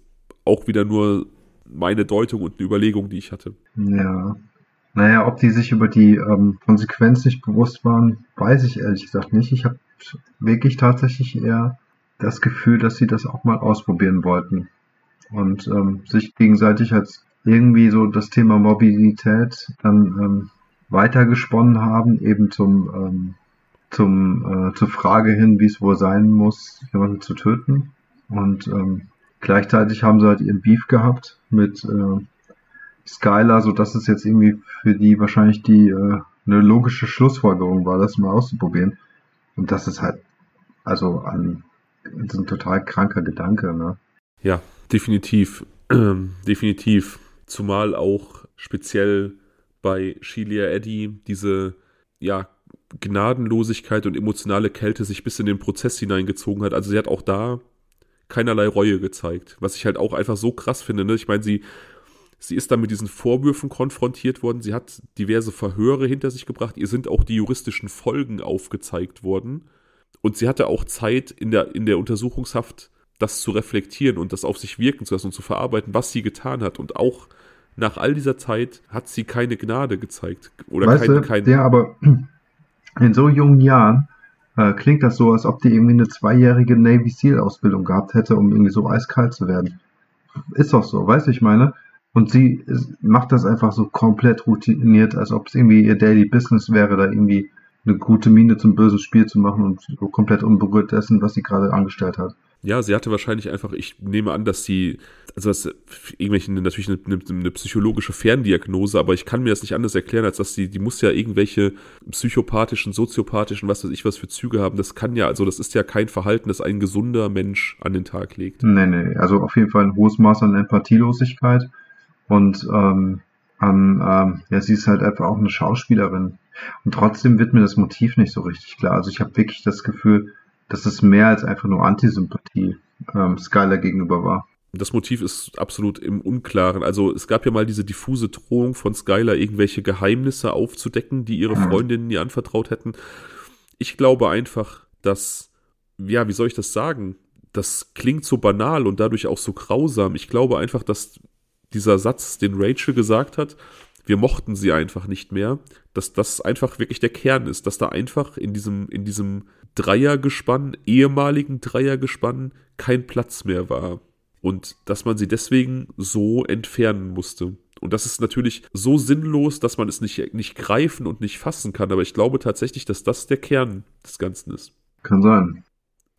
auch wieder nur meine Deutung und eine Überlegung, die ich hatte. Ja. Naja, ob die sich über die ähm, Konsequenz nicht bewusst waren, weiß ich ehrlich gesagt nicht. Ich habe wirklich tatsächlich eher das Gefühl, dass sie das auch mal ausprobieren wollten und ähm, sich gegenseitig als irgendwie so das Thema Mobilität dann ähm, weitergesponnen haben, eben zum, ähm, zum, äh, zur Frage hin, wie es wohl sein muss, jemanden zu töten. Und ähm, gleichzeitig haben sie halt ihren Beef gehabt mit äh, Skylar, so dass es jetzt irgendwie für die wahrscheinlich die äh, eine logische Schlussfolgerung war, das mal auszuprobieren. Und das ist halt also ein, ist ein total kranker Gedanke, ne? Ja, definitiv. Ähm, definitiv. Zumal auch speziell bei Sheila Eddy diese ja, Gnadenlosigkeit und emotionale Kälte sich bis in den Prozess hineingezogen hat. Also sie hat auch da keinerlei Reue gezeigt, was ich halt auch einfach so krass finde. Ne? Ich meine, sie, sie ist da mit diesen Vorwürfen konfrontiert worden, sie hat diverse Verhöre hinter sich gebracht, ihr sind auch die juristischen Folgen aufgezeigt worden und sie hatte auch Zeit in der, in der Untersuchungshaft das zu reflektieren und das auf sich wirken zu lassen und zu verarbeiten, was sie getan hat. Und auch nach all dieser Zeit hat sie keine Gnade gezeigt. Oder weißt keine, du, kein, ja, aber in so jungen Jahren äh, klingt das so, als ob die irgendwie eine zweijährige Navy SEAL Ausbildung gehabt hätte, um irgendwie so eiskalt zu werden. Ist doch so, weißt du, ich meine? Und sie macht das einfach so komplett routiniert, als ob es irgendwie ihr Daily Business wäre, da irgendwie eine gute Miene zum bösen Spiel zu machen und so komplett unberührt dessen, was sie gerade angestellt hat. Ja, sie hatte wahrscheinlich einfach, ich nehme an, dass sie, also dass irgendwelchen natürlich eine, eine, eine, psychologische Ferndiagnose, aber ich kann mir das nicht anders erklären, als dass sie, die muss ja irgendwelche psychopathischen, soziopathischen, was weiß ich, was für Züge haben. Das kann ja, also das ist ja kein Verhalten, das ein gesunder Mensch an den Tag legt. Nee, nee, also auf jeden Fall ein hohes Maß an Empathielosigkeit und ähm, an, ähm, ja, sie ist halt einfach auch eine Schauspielerin. Und trotzdem wird mir das Motiv nicht so richtig klar. Also ich habe wirklich das Gefühl, dass es mehr als einfach nur Antisympathie ähm, Skylar gegenüber war. Das Motiv ist absolut im Unklaren. Also es gab ja mal diese diffuse Drohung von Skylar, irgendwelche Geheimnisse aufzudecken, die ihre Freundinnen ihr anvertraut hätten. Ich glaube einfach, dass, ja, wie soll ich das sagen? Das klingt so banal und dadurch auch so grausam. Ich glaube einfach, dass dieser Satz, den Rachel gesagt hat, wir mochten sie einfach nicht mehr, dass das einfach wirklich der Kern ist, dass da einfach in diesem, in diesem Dreiergespann, ehemaligen Dreiergespann, kein Platz mehr war. Und dass man sie deswegen so entfernen musste. Und das ist natürlich so sinnlos, dass man es nicht, nicht greifen und nicht fassen kann. Aber ich glaube tatsächlich, dass das der Kern des Ganzen ist. Kann sein.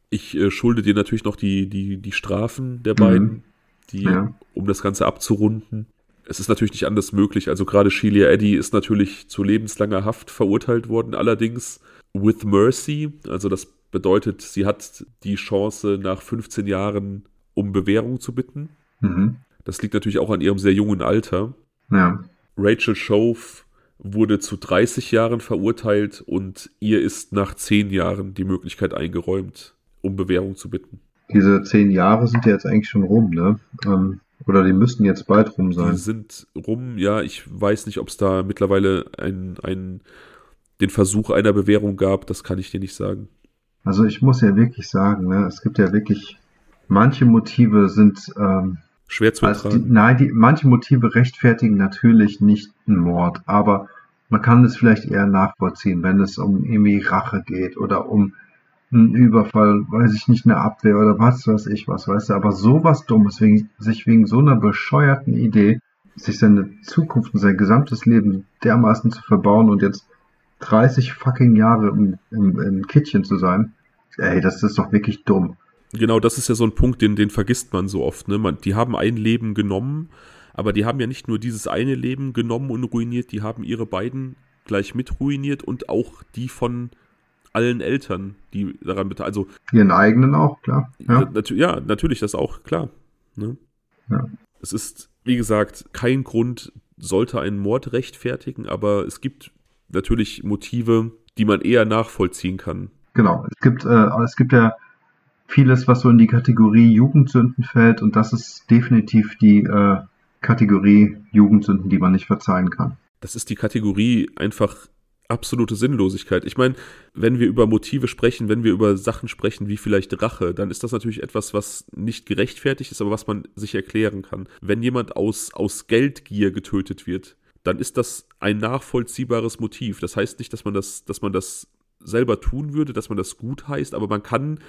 Ich äh, schulde dir natürlich noch die, die, die Strafen der beiden, die, Ja. um das Ganze abzurunden. Es ist natürlich nicht anders möglich. Also gerade Sheila Eddy ist natürlich zu lebenslanger Haft verurteilt worden, allerdings with mercy. Also das bedeutet, sie hat die Chance, nach 15 Jahren um Bewährung zu bitten. Mhm. Das liegt natürlich auch an ihrem sehr jungen Alter. Ja. Rachel Shove wurde zu 30 Jahren verurteilt und ihr ist nach 10 Jahren die Möglichkeit eingeräumt, um Bewährung zu bitten. Diese zehn Jahre sind ja jetzt eigentlich schon rum, ne? Ähm, oder die müssten jetzt bald rum Die sein. sind rum, ja, ich weiß nicht, ob es da mittlerweile ein, ein den Versuch einer Bewährung gab, das kann ich dir nicht sagen. Also ich muss ja wirklich sagen, ne, es gibt ja wirklich, manche Motive sind ähm, schwer zu also ertragen. Die, nein, die, manche Motive rechtfertigen natürlich nicht einen Mord, aber man kann es vielleicht eher nachvollziehen, wenn es um irgendwie Rache geht oder um einen Überfall, weiß ich nicht, eine Abwehr oder was weiß ich was, weißt du, aber sowas Dummes, wegen, sich wegen so einer bescheuerten Idee, sich seine Zukunft und sein gesamtes Leben dermaßen zu verbauen und jetzt 30 fucking Jahre im, im, im Kittchen zu sein, ey, das ist doch wirklich dumm. Genau, das ist ja so ein Punkt, den, den vergisst man so oft. Ne? Man, die haben ein Leben genommen, aber die haben ja nicht nur dieses eine Leben genommen und ruiniert, die haben ihre beiden gleich mit ruiniert und auch die von allen Eltern, die daran beteiligt Also ihren eigenen auch, klar. Ja, nat ja natürlich, das auch, klar. Ne? Ja. Es ist, wie gesagt, kein Grund sollte einen Mord rechtfertigen, aber es gibt natürlich Motive, die man eher nachvollziehen kann. Genau, es gibt, äh, es gibt ja vieles, was so in die Kategorie Jugendsünden fällt und das ist definitiv die äh, Kategorie Jugendsünden, die man nicht verzeihen kann. Das ist die Kategorie einfach absolute Sinnlosigkeit. Ich meine, wenn wir über Motive sprechen, wenn wir über Sachen sprechen wie vielleicht Rache, dann ist das natürlich etwas, was nicht gerechtfertigt ist, aber was man sich erklären kann. Wenn jemand aus, aus Geldgier getötet wird, dann ist das ein nachvollziehbares Motiv. Das heißt nicht, dass man das, dass man das selber tun würde, dass man das gut heißt, aber man kann,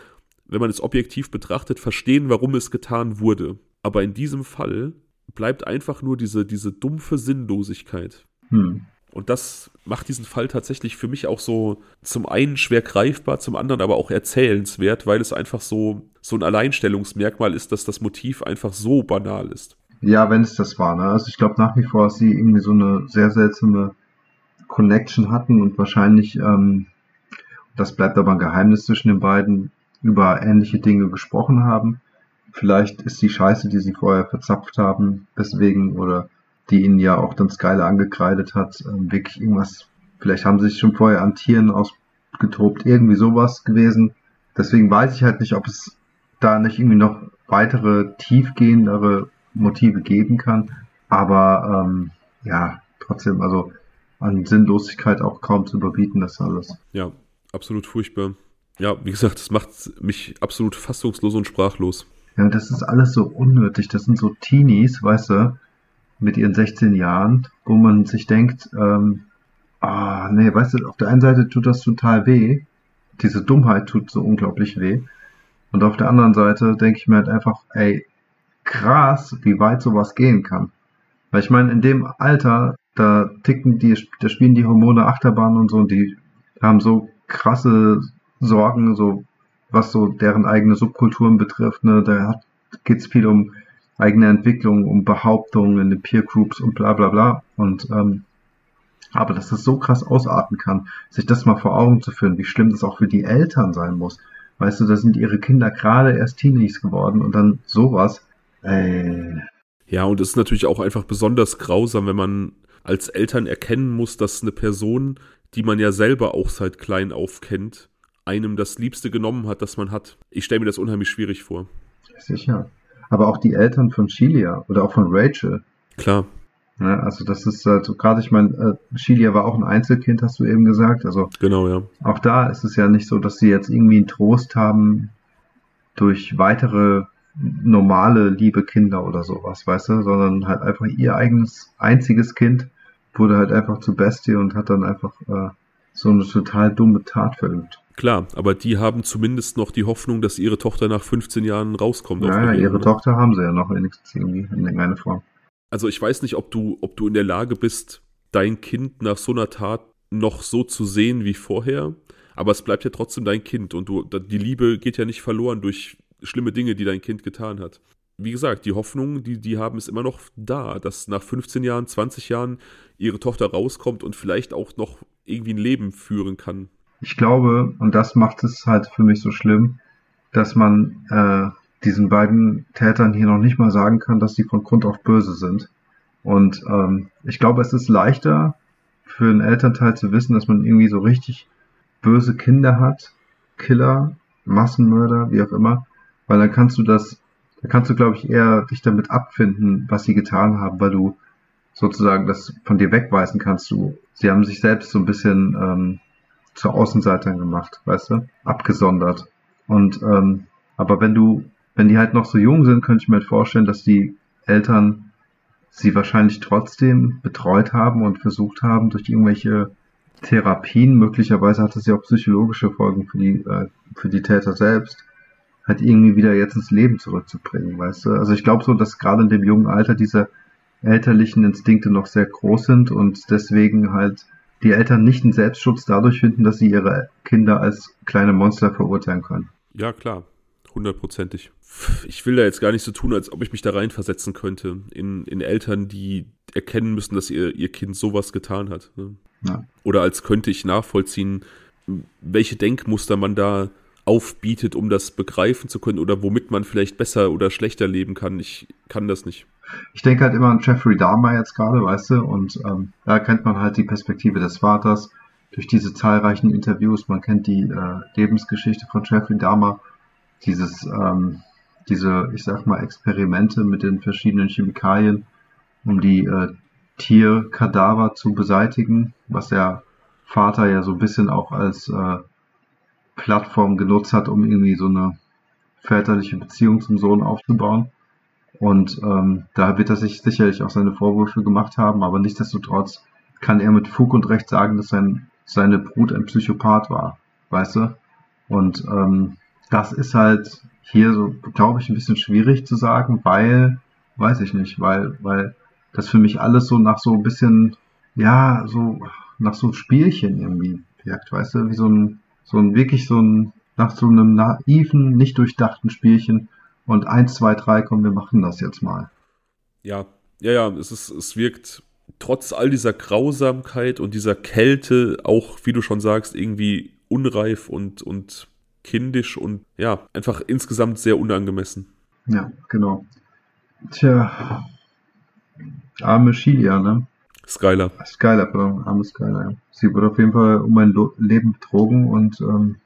wenn man es objektiv betrachtet, verstehen, warum es getan wurde. Aber in diesem Fall bleibt einfach nur diese, diese dumpfe Sinnlosigkeit. Hm. Und das macht diesen Fall tatsächlich für mich auch so zum einen schwer greifbar, zum anderen aber auch erzählenswert, weil es einfach so, so ein Alleinstellungsmerkmal ist, dass das Motiv einfach so banal ist. Ja, wenn es das war. Ne? Also ich glaube nach wie vor, dass sie irgendwie so eine sehr seltsame Connection hatten und wahrscheinlich, ähm, das bleibt aber ein Geheimnis zwischen den beiden, über ähnliche Dinge gesprochen haben. Vielleicht ist die Scheiße, die sie vorher verzapft haben, deswegen oder die ihnen ja auch dann Skyler angekreidet hat, ähm, wirklich irgendwas, vielleicht haben sie sich schon vorher an Tieren ausgetobt, irgendwie sowas gewesen. Deswegen weiß ich halt nicht, ob es da nicht irgendwie noch weitere tiefgehendere Motive geben kann. Aber ähm, ja, trotzdem, also an Sinnlosigkeit auch kaum zu überbieten, das alles. Ja, absolut furchtbar. Ja, wie gesagt, das macht mich absolut fassungslos und sprachlos. Ja, das ist alles so unnötig. Das sind so Teenies, weißt du, mit ihren 16 Jahren, wo man sich denkt, ähm, ah, nee, weißt du, auf der einen Seite tut das total weh. Diese Dummheit tut so unglaublich weh. Und auf der anderen Seite denke ich mir halt einfach, ey, krass, wie weit sowas gehen kann. Weil ich meine, in dem Alter, da ticken die, da spielen die Hormone Achterbahn und so, und die haben so krasse Sorgen, so was so deren eigene Subkulturen betrifft. Ne? Da geht es viel um eigene Entwicklung, um Behauptungen in den Peer Groups und bla bla bla. Und ähm, aber dass das so krass ausarten kann, sich das mal vor Augen zu führen, wie schlimm das auch für die Eltern sein muss. Weißt du, da sind ihre Kinder gerade erst Teenies geworden und dann sowas. Ey. Ja, und es ist natürlich auch einfach besonders grausam, wenn man als Eltern erkennen muss, dass eine Person, die man ja selber auch seit klein auf kennt, einem das Liebste genommen hat, das man hat. Ich stelle mir das unheimlich schwierig vor. Sicher. Aber auch die Eltern von Shelia oder auch von Rachel. Klar. Ja, also das ist halt so gerade, ich meine, äh, Shelia war auch ein Einzelkind, hast du eben gesagt. Also genau, ja. Auch da ist es ja nicht so, dass sie jetzt irgendwie einen Trost haben durch weitere normale, liebe Kinder oder sowas, weißt du, sondern halt einfach ihr eigenes, einziges Kind wurde halt einfach zu Bestie und hat dann einfach äh, so eine total dumme Tat verübt. Klar, aber die haben zumindest noch die Hoffnung, dass ihre Tochter nach 15 Jahren rauskommt. Ja, ihre ne? Tochter haben sie ja noch wenigstens irgendwie in irgendeiner Form. Also ich weiß nicht, ob du, ob du in der Lage bist, dein Kind nach so einer Tat noch so zu sehen wie vorher, aber es bleibt ja trotzdem dein Kind und du, die Liebe geht ja nicht verloren durch schlimme Dinge, die dein Kind getan hat. Wie gesagt, die Hoffnung, die die haben, ist immer noch da, dass nach 15 Jahren, 20 Jahren ihre Tochter rauskommt und vielleicht auch noch irgendwie ein Leben führen kann. Ich glaube, und das macht es halt für mich so schlimm, dass man äh, diesen beiden Tätern hier noch nicht mal sagen kann, dass sie von Grund auf böse sind. Und ähm, ich glaube, es ist leichter für einen Elternteil zu wissen, dass man irgendwie so richtig böse Kinder hat, Killer, Massenmörder, wie auch immer, weil dann kannst du das, da kannst du, glaube ich, eher dich damit abfinden, was sie getan haben, weil du sozusagen das von dir wegweisen kannst. Du, sie haben sich selbst so ein bisschen ähm, zu Außenseitern gemacht, weißt du, abgesondert. Und ähm, aber wenn du, wenn die halt noch so jung sind, könnte ich mir halt vorstellen, dass die Eltern sie wahrscheinlich trotzdem betreut haben und versucht haben, durch irgendwelche Therapien, möglicherweise hat es ja auch psychologische Folgen für die, äh, für die Täter selbst, halt irgendwie wieder jetzt ins Leben zurückzubringen, weißt du? Also ich glaube so, dass gerade in dem jungen Alter diese elterlichen Instinkte noch sehr groß sind und deswegen halt die Eltern nicht einen Selbstschutz dadurch finden, dass sie ihre Kinder als kleine Monster verurteilen können. Ja, klar. Hundertprozentig. Ich will da jetzt gar nicht so tun, als ob ich mich da reinversetzen könnte in, in Eltern, die erkennen müssen, dass ihr, ihr Kind sowas getan hat. Ne? Ja. Oder als könnte ich nachvollziehen, welche Denkmuster man da aufbietet, um das begreifen zu können oder womit man vielleicht besser oder schlechter leben kann. Ich kann das nicht. Ich denke halt immer an Jeffrey Dahmer jetzt gerade, weißt du, und ähm, da kennt man halt die Perspektive des Vaters durch diese zahlreichen Interviews. Man kennt die äh, Lebensgeschichte von Jeffrey Dahmer, dieses, ähm, diese, ich sag mal, Experimente mit den verschiedenen Chemikalien, um die äh, Tierkadaver zu beseitigen, was der Vater ja so ein bisschen auch als äh, Plattform genutzt hat, um irgendwie so eine väterliche Beziehung zum Sohn aufzubauen. Und ähm, da wird er sich sicherlich auch seine Vorwürfe gemacht haben, aber nichtsdestotrotz kann er mit Fug und Recht sagen, dass sein, seine Brut ein Psychopath war, weißt du? Und ähm, das ist halt hier so, glaube ich, ein bisschen schwierig zu sagen, weil, weiß ich nicht, weil, weil das für mich alles so nach so ein bisschen, ja, so nach so Spielchen irgendwie wirkt, weißt du, wie so ein, so ein wirklich so ein, nach so einem naiven, nicht durchdachten Spielchen und eins, zwei, drei, komm, wir machen das jetzt mal. Ja, ja, ja, es ist, es wirkt trotz all dieser Grausamkeit und dieser Kälte auch, wie du schon sagst, irgendwie unreif und, und kindisch und ja, einfach insgesamt sehr unangemessen. Ja, genau. Tja, arme Shilia, ne? Skyler. Skyler, pardon, arme Skyler. Ja. Sie wurde auf jeden Fall um ein Leben betrogen und ähm,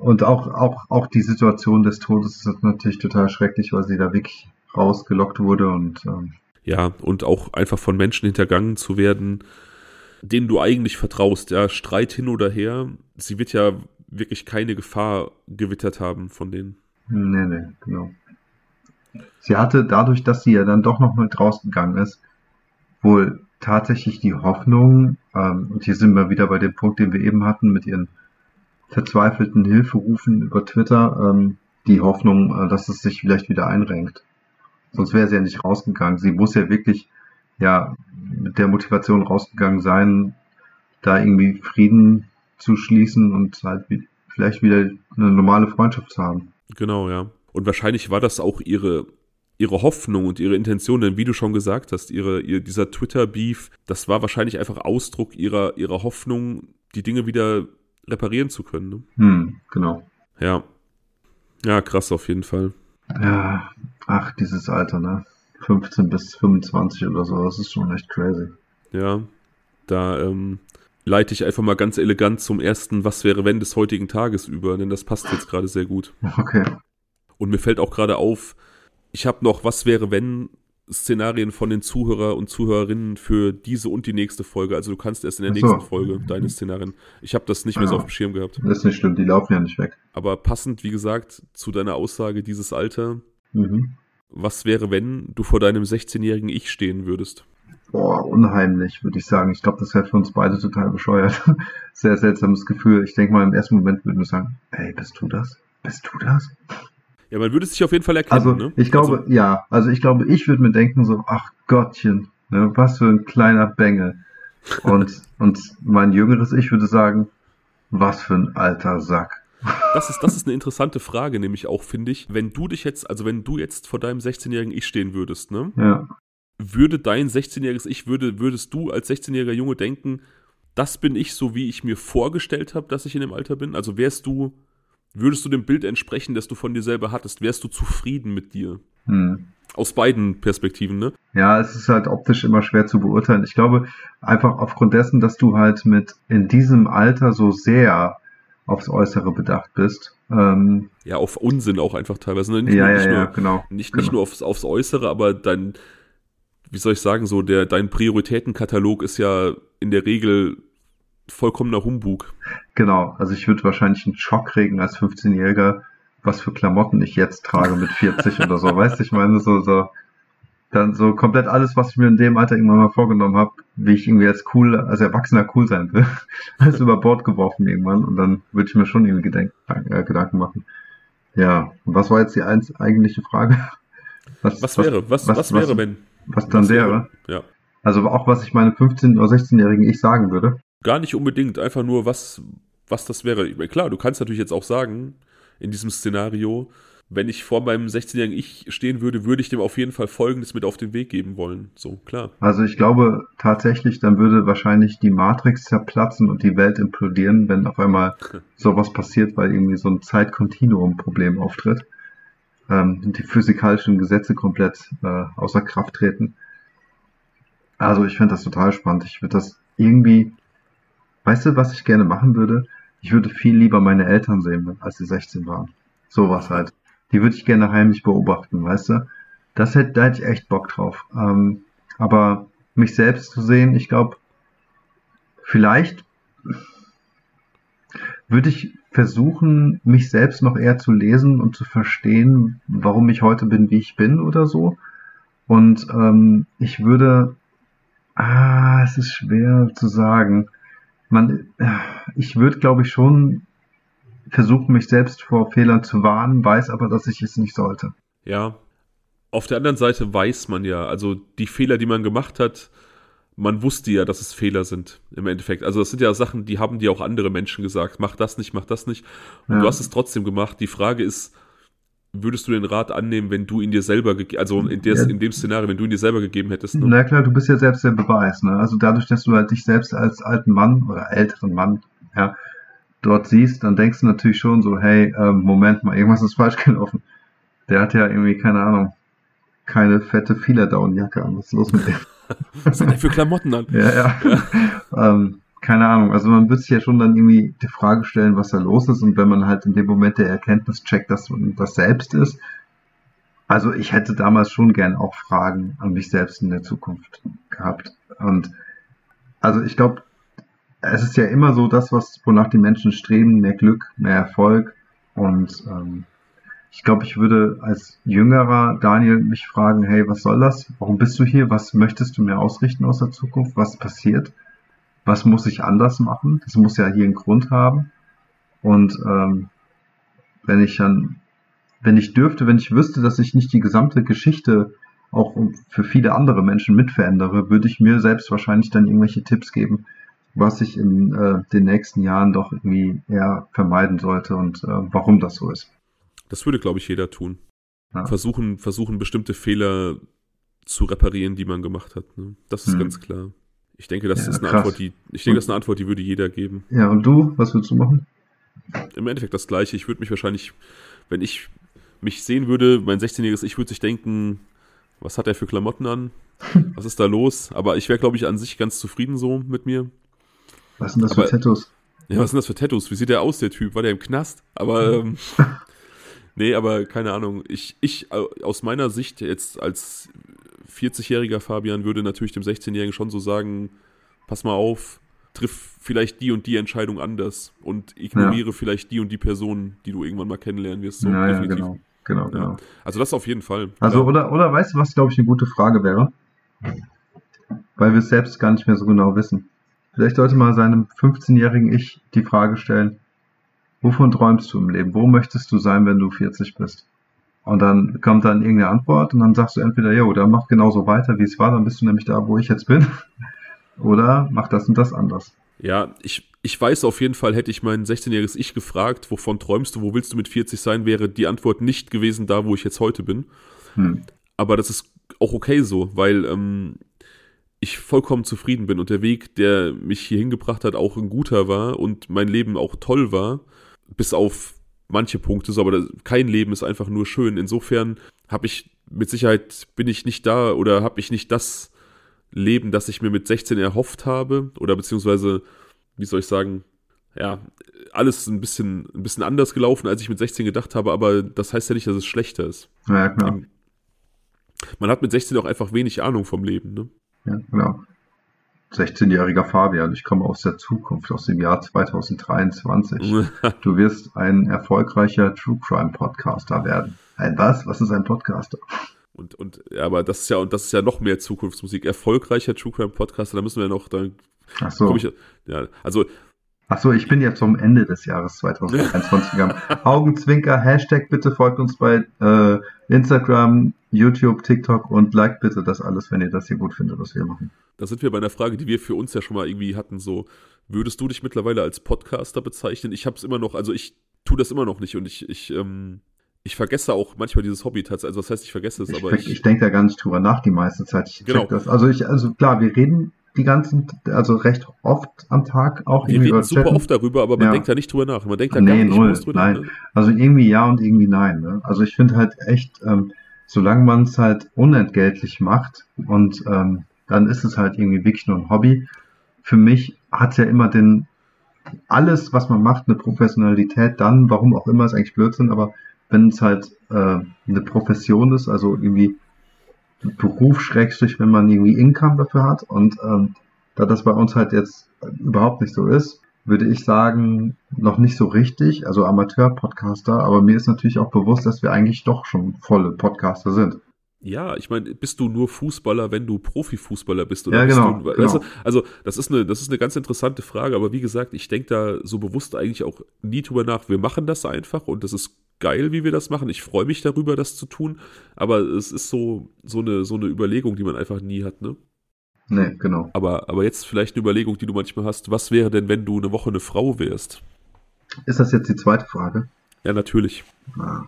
und auch, auch, auch die Situation des Todes ist natürlich total schrecklich, weil sie da wirklich rausgelockt wurde und ähm, ja, und auch einfach von Menschen hintergangen zu werden, denen du eigentlich vertraust, ja, Streit hin oder her, sie wird ja wirklich keine Gefahr gewittert haben von denen. Nee, nee, genau. Sie hatte dadurch, dass sie ja dann doch noch mal rausgegangen ist, wohl tatsächlich die Hoffnung, ähm, und hier sind wir wieder bei dem Punkt, den wir eben hatten, mit ihren verzweifelten Hilferufen über Twitter, ähm, die Hoffnung, äh, dass es sich vielleicht wieder einrenkt. Sonst wäre sie ja nicht rausgegangen. Sie muss ja wirklich ja mit der Motivation rausgegangen sein, da irgendwie Frieden zu schließen und halt vielleicht wieder eine normale Freundschaft zu haben. Genau, ja. Und wahrscheinlich war das auch ihre, ihre Hoffnung und ihre Intention, denn wie du schon gesagt hast, ihre, ihr, dieser Twitter-Beef, das war wahrscheinlich einfach Ausdruck ihrer, ihrer Hoffnung, die Dinge wieder reparieren zu können. Ne? Hm, genau. Ja. Ja, krass auf jeden Fall. Ja, ach, dieses Alter, ne? 15 bis 25 oder so, das ist schon echt crazy. Ja, da ähm, leite ich einfach mal ganz elegant zum ersten Was wäre wenn des heutigen Tages über, denn das passt jetzt gerade sehr gut. Okay. Und mir fällt auch gerade auf, ich habe noch Was wäre wenn Szenarien von den Zuhörer und Zuhörerinnen für diese und die nächste Folge. Also du kannst erst in der so. nächsten Folge deine Szenarien. Ich habe das nicht mehr so auf dem Schirm gehabt. Das ist nicht schlimm, die laufen ja nicht weg. Aber passend, wie gesagt, zu deiner Aussage, dieses Alter. Mhm. Was wäre, wenn du vor deinem 16-jährigen Ich stehen würdest? Boah, unheimlich, würde ich sagen. Ich glaube, das wäre für uns beide total bescheuert. Sehr seltsames Gefühl. Ich denke mal, im ersten Moment würden wir sagen, ey, bist du das? Bist du das? Ja, man würde es sich auf jeden Fall erkennen. Also, ne? ich glaube, also, ja. Also, ich glaube, ich würde mir denken so, ach Gottchen, ne, was für ein kleiner Bengel. Und, und mein jüngeres Ich würde sagen, was für ein alter Sack. Das ist, das ist eine interessante Frage, nämlich auch, finde ich. Wenn du dich jetzt, also wenn du jetzt vor deinem 16-jährigen Ich stehen würdest, ne? Ja. Würde dein 16-jähriges Ich, würde, würdest du als 16-jähriger Junge denken, das bin ich so, wie ich mir vorgestellt habe, dass ich in dem Alter bin? Also wärst du Würdest du dem Bild entsprechen, das du von dir selber hattest? Wärst du zufrieden mit dir? Hm. Aus beiden Perspektiven, ne? Ja, es ist halt optisch immer schwer zu beurteilen. Ich glaube, einfach aufgrund dessen, dass du halt mit in diesem Alter so sehr aufs Äußere bedacht bist. Ähm, ja, auf Unsinn auch einfach teilweise. Ne? Nicht, ja, nur, ja, nicht ja, nur, genau. Nicht, genau. nicht nur aufs, aufs Äußere, aber dein, wie soll ich sagen, so der, dein Prioritätenkatalog ist ja in der Regel vollkommener Humbug. Genau, also ich würde wahrscheinlich einen Schock kriegen als 15-Jähriger, was für Klamotten ich jetzt trage mit 40 oder so. Weißt du, ich meine, so, so, dann so komplett alles, was ich mir in dem Alter irgendwann mal vorgenommen habe, wie ich irgendwie jetzt cool, als Erwachsener cool sein will, alles über Bord geworfen irgendwann und dann würde ich mir schon irgendwie Gedenk äh, Gedanken machen. Ja, und was war jetzt die eins, eigentliche Frage? Was, was wäre, was, was, was wäre, wenn? Was dann wäre? wäre? Ja. Also auch, was ich meine 15- oder 16-jährigen ich sagen würde? Gar nicht unbedingt, einfach nur, was, was das wäre. Klar, du kannst natürlich jetzt auch sagen, in diesem Szenario, wenn ich vor meinem 16-jährigen Ich stehen würde, würde ich dem auf jeden Fall Folgendes mit auf den Weg geben wollen. So, klar. Also ich glaube tatsächlich, dann würde wahrscheinlich die Matrix zerplatzen und die Welt implodieren, wenn auf einmal sowas passiert, weil irgendwie so ein Zeitkontinuum-Problem auftritt. Ähm, die physikalischen Gesetze komplett äh, außer Kraft treten. Also ich finde das total spannend. Ich würde das irgendwie, weißt du, was ich gerne machen würde? Ich würde viel lieber meine Eltern sehen, als sie 16 waren. Sowas halt die würde ich gerne heimlich beobachten, weißt du? Das hätte, da hätte ich echt Bock drauf. Ähm, aber mich selbst zu sehen, ich glaube, vielleicht würde ich versuchen, mich selbst noch eher zu lesen und zu verstehen, warum ich heute bin, wie ich bin oder so. Und ähm, ich würde, ah, es ist schwer zu sagen. Man, ich würde, glaube ich, schon versuche mich selbst vor Fehlern zu warnen, weiß aber, dass ich es nicht sollte. Ja. Auf der anderen Seite weiß man ja, also die Fehler, die man gemacht hat, man wusste ja, dass es Fehler sind im Endeffekt. Also das sind ja Sachen, die haben dir auch andere Menschen gesagt. Mach das nicht, mach das nicht. Und ja. du hast es trotzdem gemacht. Die Frage ist, würdest du den Rat annehmen, wenn du ihn dir selber, also in, der, ja. in dem Szenario, wenn du ihn dir selber gegeben hättest? Ne? Na klar, du bist ja selbst der Beweis. Ne? Also dadurch, dass du halt dich selbst als alten Mann oder älteren Mann ja, dort siehst, dann denkst du natürlich schon so, hey, ähm, Moment mal, irgendwas ist falsch gelaufen. Der hat ja irgendwie, keine Ahnung, keine fette Fehlerdown-Jacke an. Was ist los mit dem? Was hat der für Klamotten an? ja, ja. ja. ähm, keine Ahnung. Also man wird sich ja schon dann irgendwie die Frage stellen, was da los ist. Und wenn man halt in dem Moment der Erkenntnis checkt, dass man das selbst ist. Also ich hätte damals schon gern auch Fragen an mich selbst in der Zukunft gehabt. Und also ich glaube, es ist ja immer so das, was, wonach die Menschen streben, mehr Glück, mehr Erfolg. Und ähm, ich glaube, ich würde als jüngerer Daniel mich fragen, hey, was soll das? Warum bist du hier? Was möchtest du mir ausrichten aus der Zukunft? Was passiert? Was muss ich anders machen? Das muss ja hier einen Grund haben. Und ähm, wenn ich dann, wenn ich dürfte, wenn ich wüsste, dass ich nicht die gesamte Geschichte auch für viele andere Menschen mitverändere, würde ich mir selbst wahrscheinlich dann irgendwelche Tipps geben, was ich in äh, den nächsten Jahren doch irgendwie eher vermeiden sollte und äh, warum das so ist. Das würde, glaube ich, jeder tun. Ja. Versuchen, versuchen, bestimmte Fehler zu reparieren, die man gemacht hat. Ne? Das ist hm. ganz klar. Ich denke, das ja, ist eine krass. Antwort, die, ich denke, das ist eine Antwort, die würde jeder geben. Ja, und du, was würdest du machen? Im Endeffekt das Gleiche. Ich würde mich wahrscheinlich, wenn ich mich sehen würde, mein 16-jähriges Ich würde sich denken, was hat er für Klamotten an? Was ist da los? Aber ich wäre, glaube ich, an sich ganz zufrieden so mit mir. Was sind das aber, für Tattoos? Ja, was sind das für Tattoos? Wie sieht der aus, der Typ? War der im Knast? Aber, ähm, nee, aber keine Ahnung. Ich, ich, aus meiner Sicht jetzt als 40-jähriger Fabian würde natürlich dem 16-Jährigen schon so sagen, pass mal auf, triff vielleicht die und die Entscheidung anders und ignoriere ja. vielleicht die und die Person, die du irgendwann mal kennenlernen wirst. So, ja, definitiv. Ja, genau. Genau, genau. Also das auf jeden Fall. Also oder, oder weißt du, was glaube ich eine gute Frage wäre? Weil wir es selbst gar nicht mehr so genau wissen. Vielleicht sollte man seinem 15-jährigen Ich die Frage stellen, wovon träumst du im Leben? Wo möchtest du sein, wenn du 40 bist? Und dann kommt dann irgendeine Antwort und dann sagst du entweder, jo, dann mach genauso weiter, wie es war, dann bist du nämlich da, wo ich jetzt bin. Oder mach das und das anders. Ja, ich, ich weiß auf jeden Fall, hätte ich mein 16-jähriges Ich gefragt, wovon träumst du, wo willst du mit 40 sein, wäre die Antwort nicht gewesen da, wo ich jetzt heute bin. Hm. Aber das ist auch okay so, weil ähm, ich vollkommen zufrieden bin und der Weg, der mich hier hingebracht hat, auch ein guter war und mein Leben auch toll war, bis auf manche Punkte so, aber das, kein Leben ist einfach nur schön. Insofern habe ich mit Sicherheit bin ich nicht da oder habe ich nicht das Leben, das ich mir mit 16 erhofft habe oder beziehungsweise, wie soll ich sagen, ja, alles ein bisschen, ein bisschen anders gelaufen, als ich mit 16 gedacht habe, aber das heißt ja nicht, dass es schlechter ist. Ja, klar. Man hat mit 16 auch einfach wenig Ahnung vom Leben, ne? Ja, genau. 16-jähriger Fabian, ich komme aus der Zukunft, aus dem Jahr 2023. Du wirst ein erfolgreicher True Crime Podcaster werden. Ein was? Was ist ein Podcaster? Und, und, ja, aber das ist ja, und das ist ja noch mehr Zukunftsmusik. Erfolgreicher True Crime Podcaster, da müssen wir noch, dann Ach so. Ich, ja, also. Ach so, ich bin jetzt zum Ende des Jahres 2021 gegangen. Augenzwinker, Hashtag bitte folgt uns bei äh, Instagram, YouTube, TikTok und liked bitte das alles, wenn ihr das hier gut findet, was wir machen. Da sind wir bei einer Frage, die wir für uns ja schon mal irgendwie hatten, so, würdest du dich mittlerweile als Podcaster bezeichnen? Ich habe es immer noch, also ich tue das immer noch nicht und ich, ich, ähm, ich vergesse auch manchmal dieses Hobby tatsächlich. Also das heißt, ich vergesse es, ich aber ich, ich denke da gar nicht drüber nach die meiste Zeit. Ich genau. das. Also ich, also klar, wir reden die ganzen, also recht oft am Tag auch. Wir reden super chatten. oft darüber, aber man ja. denkt da nicht drüber nach. Man denkt da nee, gar nicht null, drüber nein. Ne? Also irgendwie ja und irgendwie nein. Ne? Also ich finde halt echt, ähm, solange man es halt unentgeltlich macht und ähm, dann ist es halt irgendwie wirklich nur ein Hobby. Für mich hat ja immer den, alles, was man macht, eine Professionalität dann, warum auch immer, ist eigentlich Blödsinn, aber wenn es halt äh, eine Profession ist, also irgendwie Beruf, Schrägstrich, wenn man irgendwie Income dafür hat. Und ähm, da das bei uns halt jetzt überhaupt nicht so ist, würde ich sagen, noch nicht so richtig, also Amateur-Podcaster, aber mir ist natürlich auch bewusst, dass wir eigentlich doch schon volle Podcaster sind. Ja, ich meine, bist du nur Fußballer, wenn du Profifußballer bist? Oder ja, bist genau, du, genau. Weißt du, also, das ist, eine, das ist eine ganz interessante Frage, aber wie gesagt, ich denke da so bewusst eigentlich auch nie drüber nach. Wir machen das einfach und das ist geil, wie wir das machen. Ich freue mich darüber, das zu tun, aber es ist so, so, eine, so eine Überlegung, die man einfach nie hat, ne? Nee, genau. Aber, aber jetzt vielleicht eine Überlegung, die du manchmal hast. Was wäre denn, wenn du eine Woche eine Frau wärst? Ist das jetzt die zweite Frage? Ja, natürlich. Ah,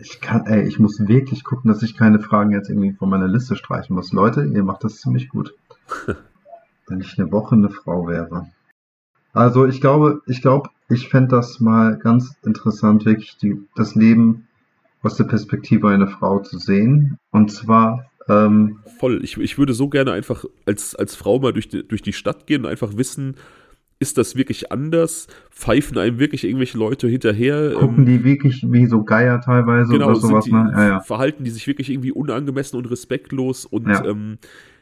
ich kann, ey, ich muss wirklich gucken, dass ich keine Fragen jetzt irgendwie von meiner Liste streichen muss. Leute, ihr macht das ziemlich gut. wenn ich eine Woche eine Frau wäre. Also ich glaube, ich glaube, ich fände das mal ganz interessant, wirklich die, das Leben aus der Perspektive einer Frau zu sehen. Und zwar ähm, voll. Ich, ich würde so gerne einfach als, als Frau mal durch die, durch die Stadt gehen und einfach wissen, ist das wirklich anders? Pfeifen einem wirklich irgendwelche Leute hinterher? Gucken ähm, die wirklich wie so Geier teilweise genau, oder sowas? Die, ne? ja, ja. Verhalten die sich wirklich irgendwie unangemessen und respektlos und Ja. ähm,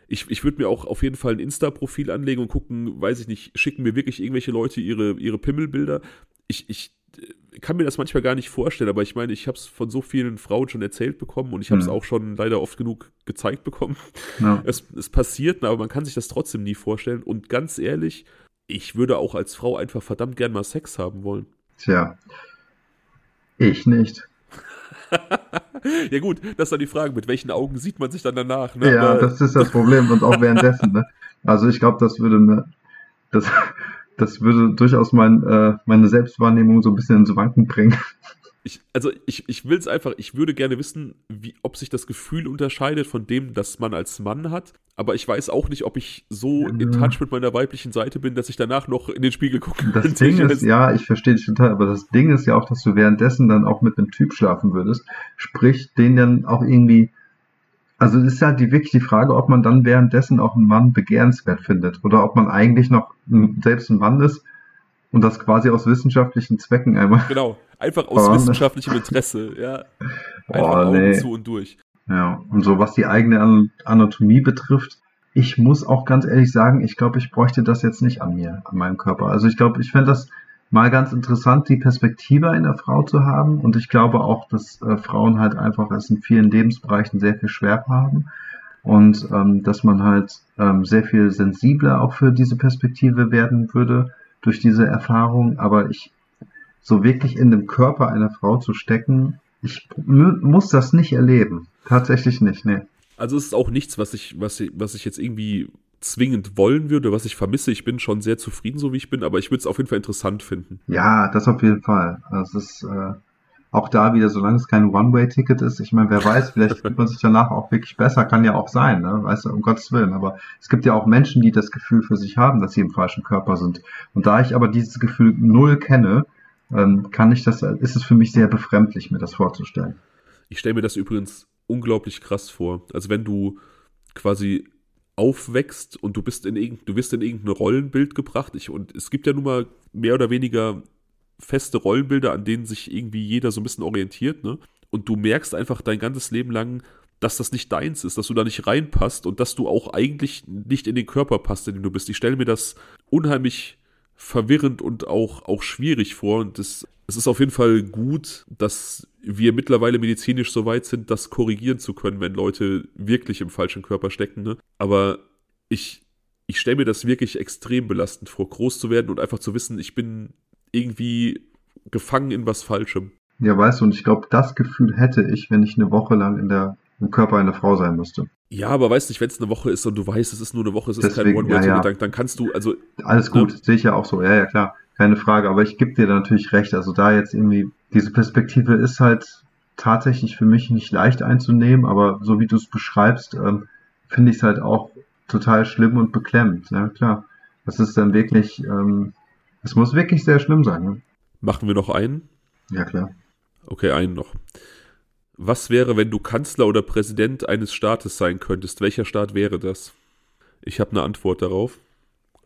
ich, ich würde mir auch auf jeden Fall ein Insta-Profil anlegen und gucken, weiß ich nicht, schicken mir wirklich irgendwelche Leute ihre, ihre Pimmelbilder. Ich, ich äh, kann mir das manchmal gar nicht vorstellen, aber ich meine, ich habe es von so vielen Frauen schon erzählt bekommen und ich habe es Mhm. auch schon leider oft genug gezeigt bekommen. Ja. Es, es passiert, aber man kann sich das trotzdem nie vorstellen. Und ganz ehrlich, ich würde auch als Frau einfach verdammt gern mal Sex haben wollen. Tja. Ich nicht. ja gut, das ist dann die Frage, mit welchen Augen sieht man sich dann danach? Ne? Ja, Aber- das ist das Problem und auch währenddessen. Ne? Also ich glaube, das würde mir, das, das würde durchaus mein, äh, meine Selbstwahrnehmung so ein bisschen ins Wanken bringen. Ich, also ich, ich will es einfach, ich würde gerne wissen, wie, ob sich das Gefühl unterscheidet von dem, das man als Mann hat. Aber ich weiß auch nicht, ob ich so in Ja. Touch mit meiner weiblichen Seite bin, dass ich danach noch in den Spiegel gucke. Das Ding ist, ja, ich verstehe dich total, aber das Ding ist ja auch, dass du währenddessen dann auch mit einem Typ schlafen würdest. Sprich, den dann auch irgendwie, also es ist halt die, wirklich die Frage, ob man dann währenddessen auch einen Mann begehrenswert findet oder ob man eigentlich noch selbst ein Mann ist und das quasi aus wissenschaftlichen Zwecken einmal. Genau, einfach aus Oh, wissenschaftlichem Interesse, ja. Einfach Oh, Augen nee. zu und durch. Ja, und so was die eigene An- Anatomie betrifft, ich muss auch ganz ehrlich sagen, ich glaube, ich bräuchte das jetzt nicht an mir, an meinem Körper. Also ich glaube, ich fände das mal ganz interessant, die Perspektive einer Frau zu haben. Und ich glaube auch, dass äh, Frauen halt einfach es in vielen Lebensbereichen sehr viel schwer haben. Und ähm, dass man halt ähm, sehr viel sensibler auch für diese Perspektive werden würde durch diese Erfahrung. Aber ich so wirklich in dem Körper einer Frau zu stecken, ich mu- muss das nicht erleben. Tatsächlich nicht, nee. Also es ist auch nichts, was ich, was ich, was ich jetzt irgendwie zwingend wollen würde, was ich vermisse. Ich bin schon sehr zufrieden, so wie ich bin, aber ich würde es auf jeden Fall interessant finden. Ja, das auf jeden Fall. Das ist äh, auch da wieder, solange es kein One-Way-Ticket ist. Ich meine, wer weiß, vielleicht fühlt man sich danach auch wirklich besser, kann ja auch sein, ne? Weißt du, um Gottes Willen. Aber es gibt ja auch Menschen, die das Gefühl für sich haben, dass sie im falschen Körper sind. Und da ich aber dieses Gefühl null kenne, ähm, kann ich das, ist es für mich sehr befremdlich, mir das vorzustellen. Ich stelle mir das übrigens unglaublich krass vor. Also wenn du quasi aufwächst und du bist in irgend, du wirst in irgendein Rollenbild gebracht. Ich, und es gibt ja nun mal mehr oder weniger feste Rollenbilder, an denen sich irgendwie jeder so ein bisschen orientiert, ne? Und du merkst einfach dein ganzes Leben lang, dass das nicht deins ist, dass du da nicht reinpasst und dass du auch eigentlich nicht in den Körper passt, in dem du bist. Ich stelle mir das unheimlich verwirrend und auch, auch schwierig vor. Und es ist auf jeden Fall gut, dass wir mittlerweile medizinisch so weit sind, das korrigieren zu können, wenn Leute wirklich im falschen Körper stecken. Ne? Aber ich, ich stelle mir das wirklich extrem belastend vor, groß zu werden und einfach zu wissen, ich bin irgendwie gefangen in was Falschem. Ja, weißt du, und ich glaube, das Gefühl hätte ich, wenn ich eine Woche lang in der, im Körper einer Frau sein müsste. Ja, aber weißt du, wenn es eine Woche ist und du weißt, es ist nur eine Woche, es ist Deswegen, kein One-Way-Gedanke, ja, ja. dann kannst du, also. Alles gut, ne? sehe ich ja auch so, ja, ja, klar, keine Frage, aber ich gebe dir da natürlich recht, also da jetzt irgendwie, diese Perspektive ist halt tatsächlich für mich nicht leicht einzunehmen, aber so wie du es beschreibst, ähm, finde ich es halt auch total schlimm und beklemmend, ja, klar. Das ist dann wirklich, ähm, es muss wirklich sehr schlimm sein. Ne? Machen wir noch einen? Ja, klar. Okay, einen noch. Was wäre, wenn du Kanzler oder Präsident eines Staates sein könntest? Welcher Staat wäre das? Ich habe eine Antwort darauf.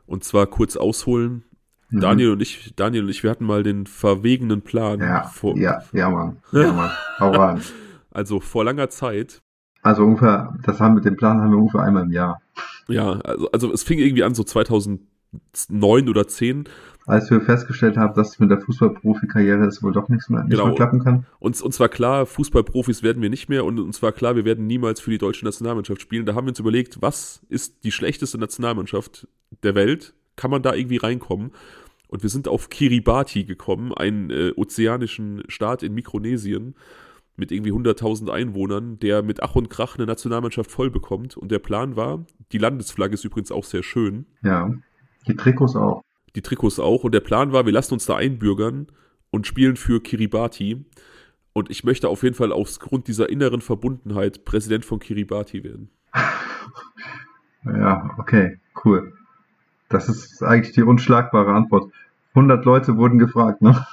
Und zwar kurz ausholen. Mhm. Daniel und ich, Daniel und ich, wir hatten mal den verwegenen Plan. Ja, vor, ja, ja, Mann. Ja, Mann. Hau rein. Also vor langer Zeit. Also ungefähr, das haben mit dem Plan haben wir ungefähr einmal im Jahr. Ja, also, also es fing irgendwie an so 2009 oder 10 als wir festgestellt haben, dass mit der Fußballprofi-Karriere es wohl doch nichts mehr, nicht genau. mehr klappen kann. Uns, uns war klar, Fußballprofis werden wir nicht mehr und uns war klar, wir werden niemals für die deutsche Nationalmannschaft spielen. Da haben wir uns überlegt, was ist die schlechteste Nationalmannschaft der Welt? Kann man da irgendwie reinkommen? Und wir sind auf Kiribati gekommen, einen äh, ozeanischen Staat in Mikronesien mit irgendwie 100.000 Einwohnern, der mit Ach und Krach eine Nationalmannschaft voll bekommt. Und der Plan war, die Landesflagge ist übrigens auch sehr schön. Ja, die Trikots auch die Trikots auch. Und der Plan war, wir lassen uns da einbürgern und spielen für Kiribati. Und ich möchte auf jeden Fall aufgrund dieser inneren Verbundenheit Präsident von Kiribati werden. Ja, okay, cool. Das ist eigentlich die unschlagbare Antwort. 100 Leute wurden gefragt, ne?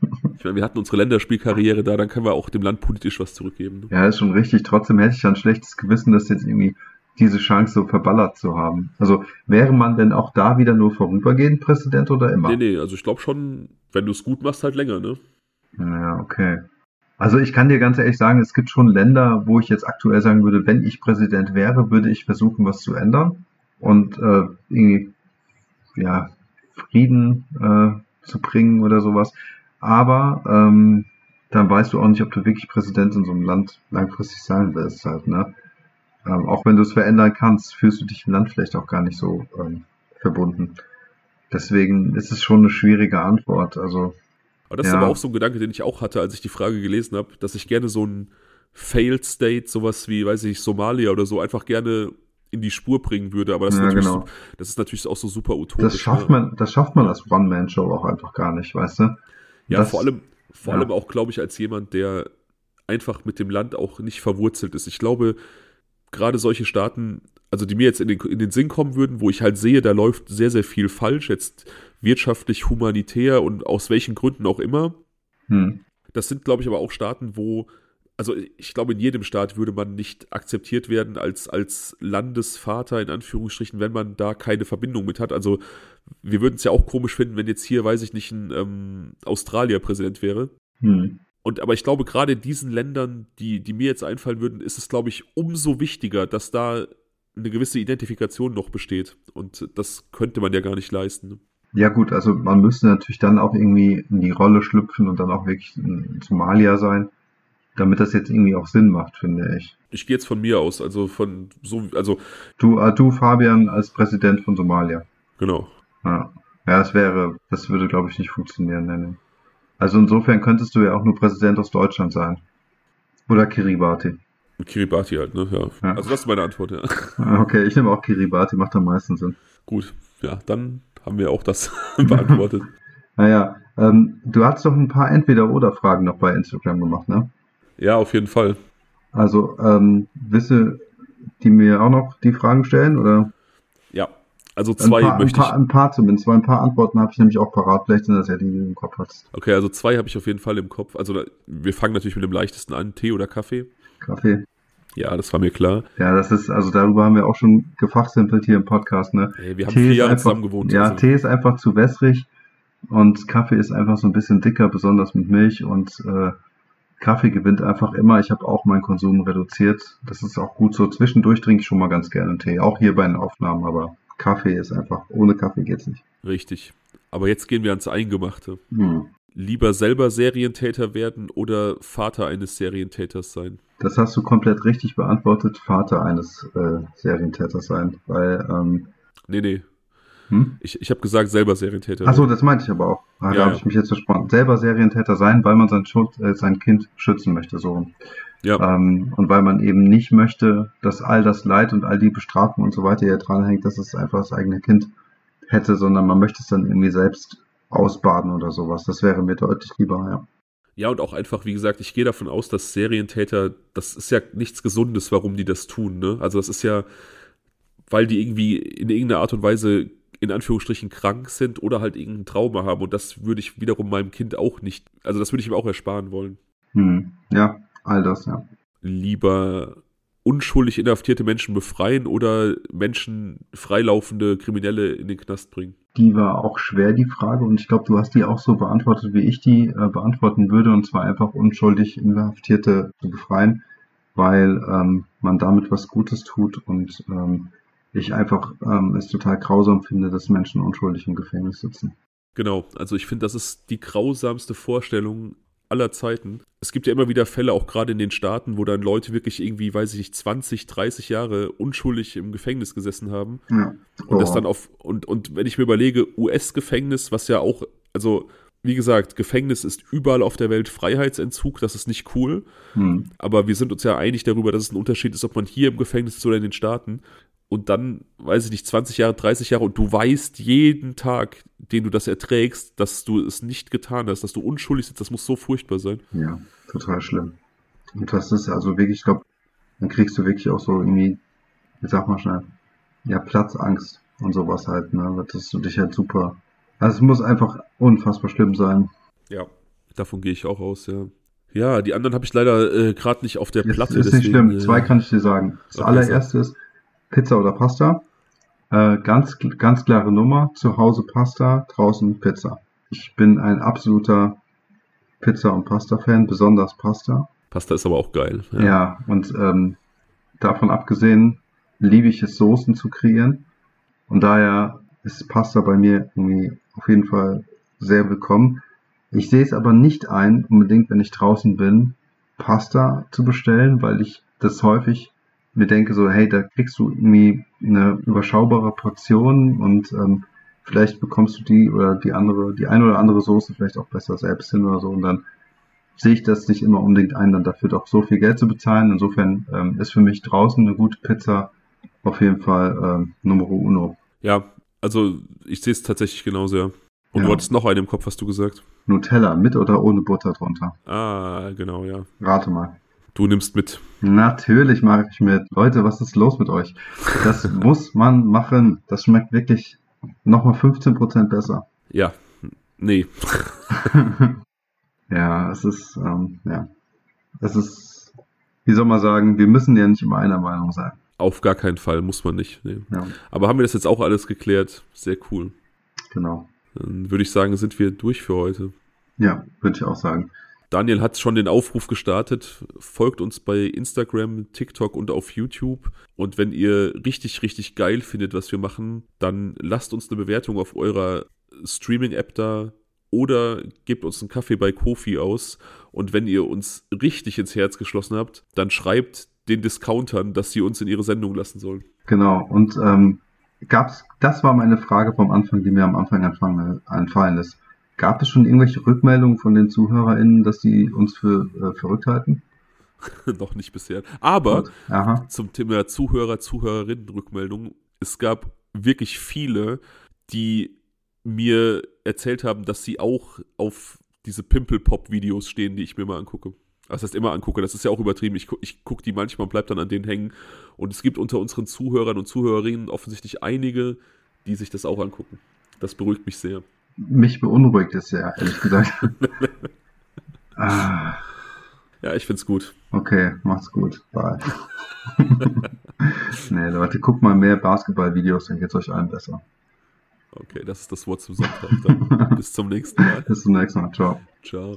Ich meine, wir hatten unsere Länderspielkarriere da, dann können wir auch dem Land politisch was zurückgeben. Ne? Ja, ist schon richtig. Trotzdem hätte ich ein schlechtes Gewissen, dass jetzt irgendwie diese Chance so verballert zu haben. Also wäre man denn auch da wieder nur vorübergehend Präsident oder immer? Nee, nee, also ich glaube schon, wenn du es gut machst, halt länger, ne? Ja, okay. Also ich kann dir ganz ehrlich sagen, es gibt schon Länder, wo ich jetzt aktuell sagen würde, wenn ich Präsident wäre, würde ich versuchen, was zu ändern und äh, irgendwie ja, Frieden äh, zu bringen oder sowas. Aber ähm, dann weißt du auch nicht, ob du wirklich Präsident in so einem Land langfristig sein willst halt, ne? Ähm, auch wenn du es verändern kannst, fühlst du dich im Land vielleicht auch gar nicht so ähm, verbunden. Deswegen ist es schon eine schwierige Antwort. Also, aber das ja. ist aber auch so ein Gedanke, den ich auch hatte, als ich die Frage gelesen habe, dass ich gerne so ein Failed State, sowas wie, weiß ich, Somalia oder so, einfach gerne in die Spur bringen würde. Aber das, ja, ist, natürlich genau. das ist natürlich auch so super utopisch. Das schafft ne? man, das schafft man als One-Man-Show auch einfach gar nicht, weißt du? Ja, das, vor allem, vor ja. allem auch, glaube ich, als jemand, der einfach mit dem Land auch nicht verwurzelt ist. Ich glaube, gerade solche Staaten, also die mir jetzt in den, in den Sinn kommen würden, wo ich halt sehe, da läuft sehr, sehr viel falsch, jetzt wirtschaftlich, humanitär und aus welchen Gründen auch immer. Hm. Das sind, glaube ich, aber auch Staaten, wo, also ich glaube, in jedem Staat würde man nicht akzeptiert werden als, als Landesvater, in Anführungsstrichen, wenn man da keine Verbindung mit hat. Also wir würden es ja auch komisch finden, wenn jetzt hier, weiß ich nicht, ein ähm, Australier Präsident wäre. Hm. Und aber ich glaube, gerade in diesen Ländern, die, die mir jetzt einfallen würden, ist es, glaube ich, umso wichtiger, dass da eine gewisse Identifikation noch besteht. Und das könnte man ja gar nicht leisten. Ja gut, also man müsste natürlich dann auch irgendwie in die Rolle schlüpfen und dann auch wirklich ein Somalia sein, damit das jetzt irgendwie auch Sinn macht, finde ich. Ich gehe jetzt von mir aus, also von so, also. Du, äh, du Fabian als Präsident von Somalia. Genau. Ja, ja das wäre, das würde glaube ich nicht funktionieren. Nee, also insofern könntest du ja auch nur Präsident aus Deutschland sein. Oder Kiribati. Kiribati halt, ne? Ja. ja. Also das ist meine Antwort, ja. Okay, ich nehme auch Kiribati, macht am meisten Sinn. Gut, ja, dann haben wir auch das beantwortet. naja, ähm, du hast doch ein paar Entweder-Oder-Fragen noch bei Instagram gemacht, ne? Ja, auf jeden Fall. Also, ähm, wisse die mir auch noch die Fragen stellen, oder? Also zwei paar, möchte ein paar, ich. Ein paar zumindest, weil ein paar Antworten habe ich nämlich auch parat. Vielleicht sind das ja die, die du im Kopf hast. Okay, also zwei habe ich auf jeden Fall im Kopf. Also wir fangen natürlich mit dem leichtesten an. Tee oder Kaffee? Kaffee. Ja, das war mir klar. Ja, das ist, also darüber haben wir auch schon gefachsimpelt hier im Podcast, ne? Hey, wir haben Tee vier Jahre einfach, zusammen gewohnt. Ja, also. Tee ist einfach zu wässrig und Kaffee ist einfach so ein bisschen dicker, besonders mit Milch und äh, Kaffee gewinnt einfach immer. Ich habe auch meinen Konsum reduziert. Das ist auch gut so. Zwischendurch trinke ich schon mal ganz gerne Tee, auch hier bei den Aufnahmen, aber Kaffee ist einfach, ohne Kaffee geht's nicht. Richtig. Aber jetzt gehen wir ans Eingemachte. Hm. Lieber selber Serientäter werden oder Vater eines Serientäters sein? Das hast du komplett richtig beantwortet. Vater eines äh, Serientäters sein, weil. Ähm, nee, nee. Hm? Ich, ich habe gesagt, selber Serientäter. Achso, das meinte ich aber auch. Da ja, habe ich mich jetzt versprochen. Selber Serientäter sein, weil man sein, Schutz, äh, sein Kind schützen möchte, so. Ja. Ähm, und weil man eben nicht möchte, dass all das Leid und all die Bestrafung und so weiter hier dranhängt, dass es einfach das eigene Kind hätte, sondern man möchte es dann irgendwie selbst ausbaden oder sowas. Das wäre mir deutlich lieber, ja. Ja, und auch einfach, wie gesagt, ich gehe davon aus, dass Serientäter, das ist ja nichts Gesundes, warum die das tun, ne? Also das ist ja, weil die irgendwie in irgendeiner Art und Weise in Anführungsstrichen krank sind oder halt irgendein Trauma haben. Und das würde ich wiederum meinem Kind auch nicht, also das würde ich ihm auch ersparen wollen. Hm. Ja, all das, ja. Lieber unschuldig inhaftierte Menschen befreien oder Menschen freilaufende Kriminelle in den Knast bringen? Die war auch schwer, die Frage. Und ich glaube, du hast die auch so beantwortet, wie ich die äh, beantworten würde. Und zwar einfach unschuldig Inhaftierte zu befreien, weil ähm, man damit was Gutes tut und ähm, ich einfach ähm, es total grausam finde, dass Menschen unschuldig im Gefängnis sitzen. Genau, also ich finde, das ist die grausamste Vorstellung aller Zeiten. Es gibt ja immer wieder Fälle, auch gerade in den Staaten, wo dann Leute wirklich irgendwie, weiß ich nicht, 20, 30 Jahre unschuldig im Gefängnis gesessen haben. Ja. Oh. Und das dann auf, und, und wenn ich mir überlege, US-Gefängnis, was ja auch, also wie gesagt, Gefängnis ist überall auf der Welt Freiheitsentzug, das ist nicht cool. Hm. Aber wir sind uns ja einig darüber, dass es ein Unterschied ist, ob man hier im Gefängnis ist oder in den Staaten und dann, weiß ich nicht, 20 Jahre, 30 Jahre und du weißt jeden Tag, den du das erträgst, dass du es nicht getan hast, dass du unschuldig sitzt, das muss so furchtbar sein. Ja, total schlimm. Und das ist also wirklich, ich glaube, dann kriegst du wirklich auch so irgendwie, ich sag mal schnell, ja, Platzangst und sowas halt, ne, dass du dich halt super, also es muss einfach unfassbar schlimm sein. Ja, davon gehe ich auch aus, ja. Ja, die anderen habe ich leider äh, gerade nicht auf der Platte. Das ist deswegen, nicht schlimm. Zwei äh, kann ich dir sagen. Das allererste ist, Pizza oder Pasta. Äh, ganz, ganz klare Nummer. Zu Hause Pasta, draußen Pizza. Ich bin ein absoluter Pizza- und Pasta-Fan, besonders Pasta. Pasta ist aber auch geil. Ja, ja und ähm, davon abgesehen liebe ich es, Soßen zu kreieren. Und daher ist Pasta bei mir irgendwie auf jeden Fall sehr willkommen. Ich sehe es aber nicht ein, unbedingt, wenn ich draußen bin, Pasta zu bestellen, weil ich das häufig mir denke so, hey, da kriegst du irgendwie eine überschaubare Portion und ähm, vielleicht bekommst du die oder die andere, die eine oder andere Soße vielleicht auch besser selbst hin oder so und dann sehe ich das nicht immer unbedingt ein, dann dafür doch so viel Geld zu bezahlen. Insofern ähm, ist für mich draußen eine gute Pizza auf jeden Fall ähm, Numero uno. Ja, also ich sehe es tatsächlich genauso, ja. Und ja. du hattest noch einen im Kopf, hast du gesagt? Nutella, mit oder ohne Butter drunter? Ah, genau, ja. Rate mal. Du nimmst mit. Natürlich mache ich mit. Leute, was ist los mit euch? Das muss man machen. Das schmeckt wirklich nochmal 15% besser. Ja, nee. ja, es ist, ähm, ja. Es ist, wie soll man sagen, wir müssen ja nicht immer einer Meinung sein. Auf gar keinen Fall, muss man nicht. Nee. Ja. Aber haben wir das jetzt auch alles geklärt? Sehr cool. Genau. Dann würde ich sagen, sind wir durch für heute. Ja, würde ich auch sagen. Daniel hat schon den Aufruf gestartet. Folgt uns bei Instagram, TikTok und auf YouTube. Und wenn ihr richtig, richtig geil findet, was wir machen, dann lasst uns eine Bewertung auf eurer Streaming-App da oder gebt uns einen Kaffee bei Kofi aus. Und wenn ihr uns richtig ins Herz geschlossen habt, dann schreibt den Discountern, dass sie uns in ihre Sendung lassen sollen. Genau. Und ähm, gab's, das war meine Frage vom Anfang, die mir am Anfang entfallen ist. Gab es schon irgendwelche Rückmeldungen von den ZuhörerInnen, dass sie uns für äh, verrückt halten? Noch nicht bisher. Aber zum Thema Zuhörer, Zuhörerinnen Rückmeldungen. Es gab wirklich viele, die mir erzählt haben, dass sie auch auf diese Pimple-Pop-Videos stehen, die ich mir mal angucke. Das heißt, immer angucke. Das ist ja auch übertrieben. Ich, ich gucke die manchmal und bleibe dann an denen hängen. Und es gibt unter unseren Zuhörern und Zuhörerinnen offensichtlich einige, die sich das auch angucken. Das beruhigt mich sehr mich beunruhigt es sehr, ehrlich gesagt. ah. Ja, ich find's gut. Okay, macht's gut. Bye. nee, Leute, guckt mal mehr Basketball-Videos, dann geht's euch allen besser. Okay, das ist das Wort zum Sonntag. Dann bis zum nächsten Mal. Bis zum nächsten Mal. Ciao. Ciao.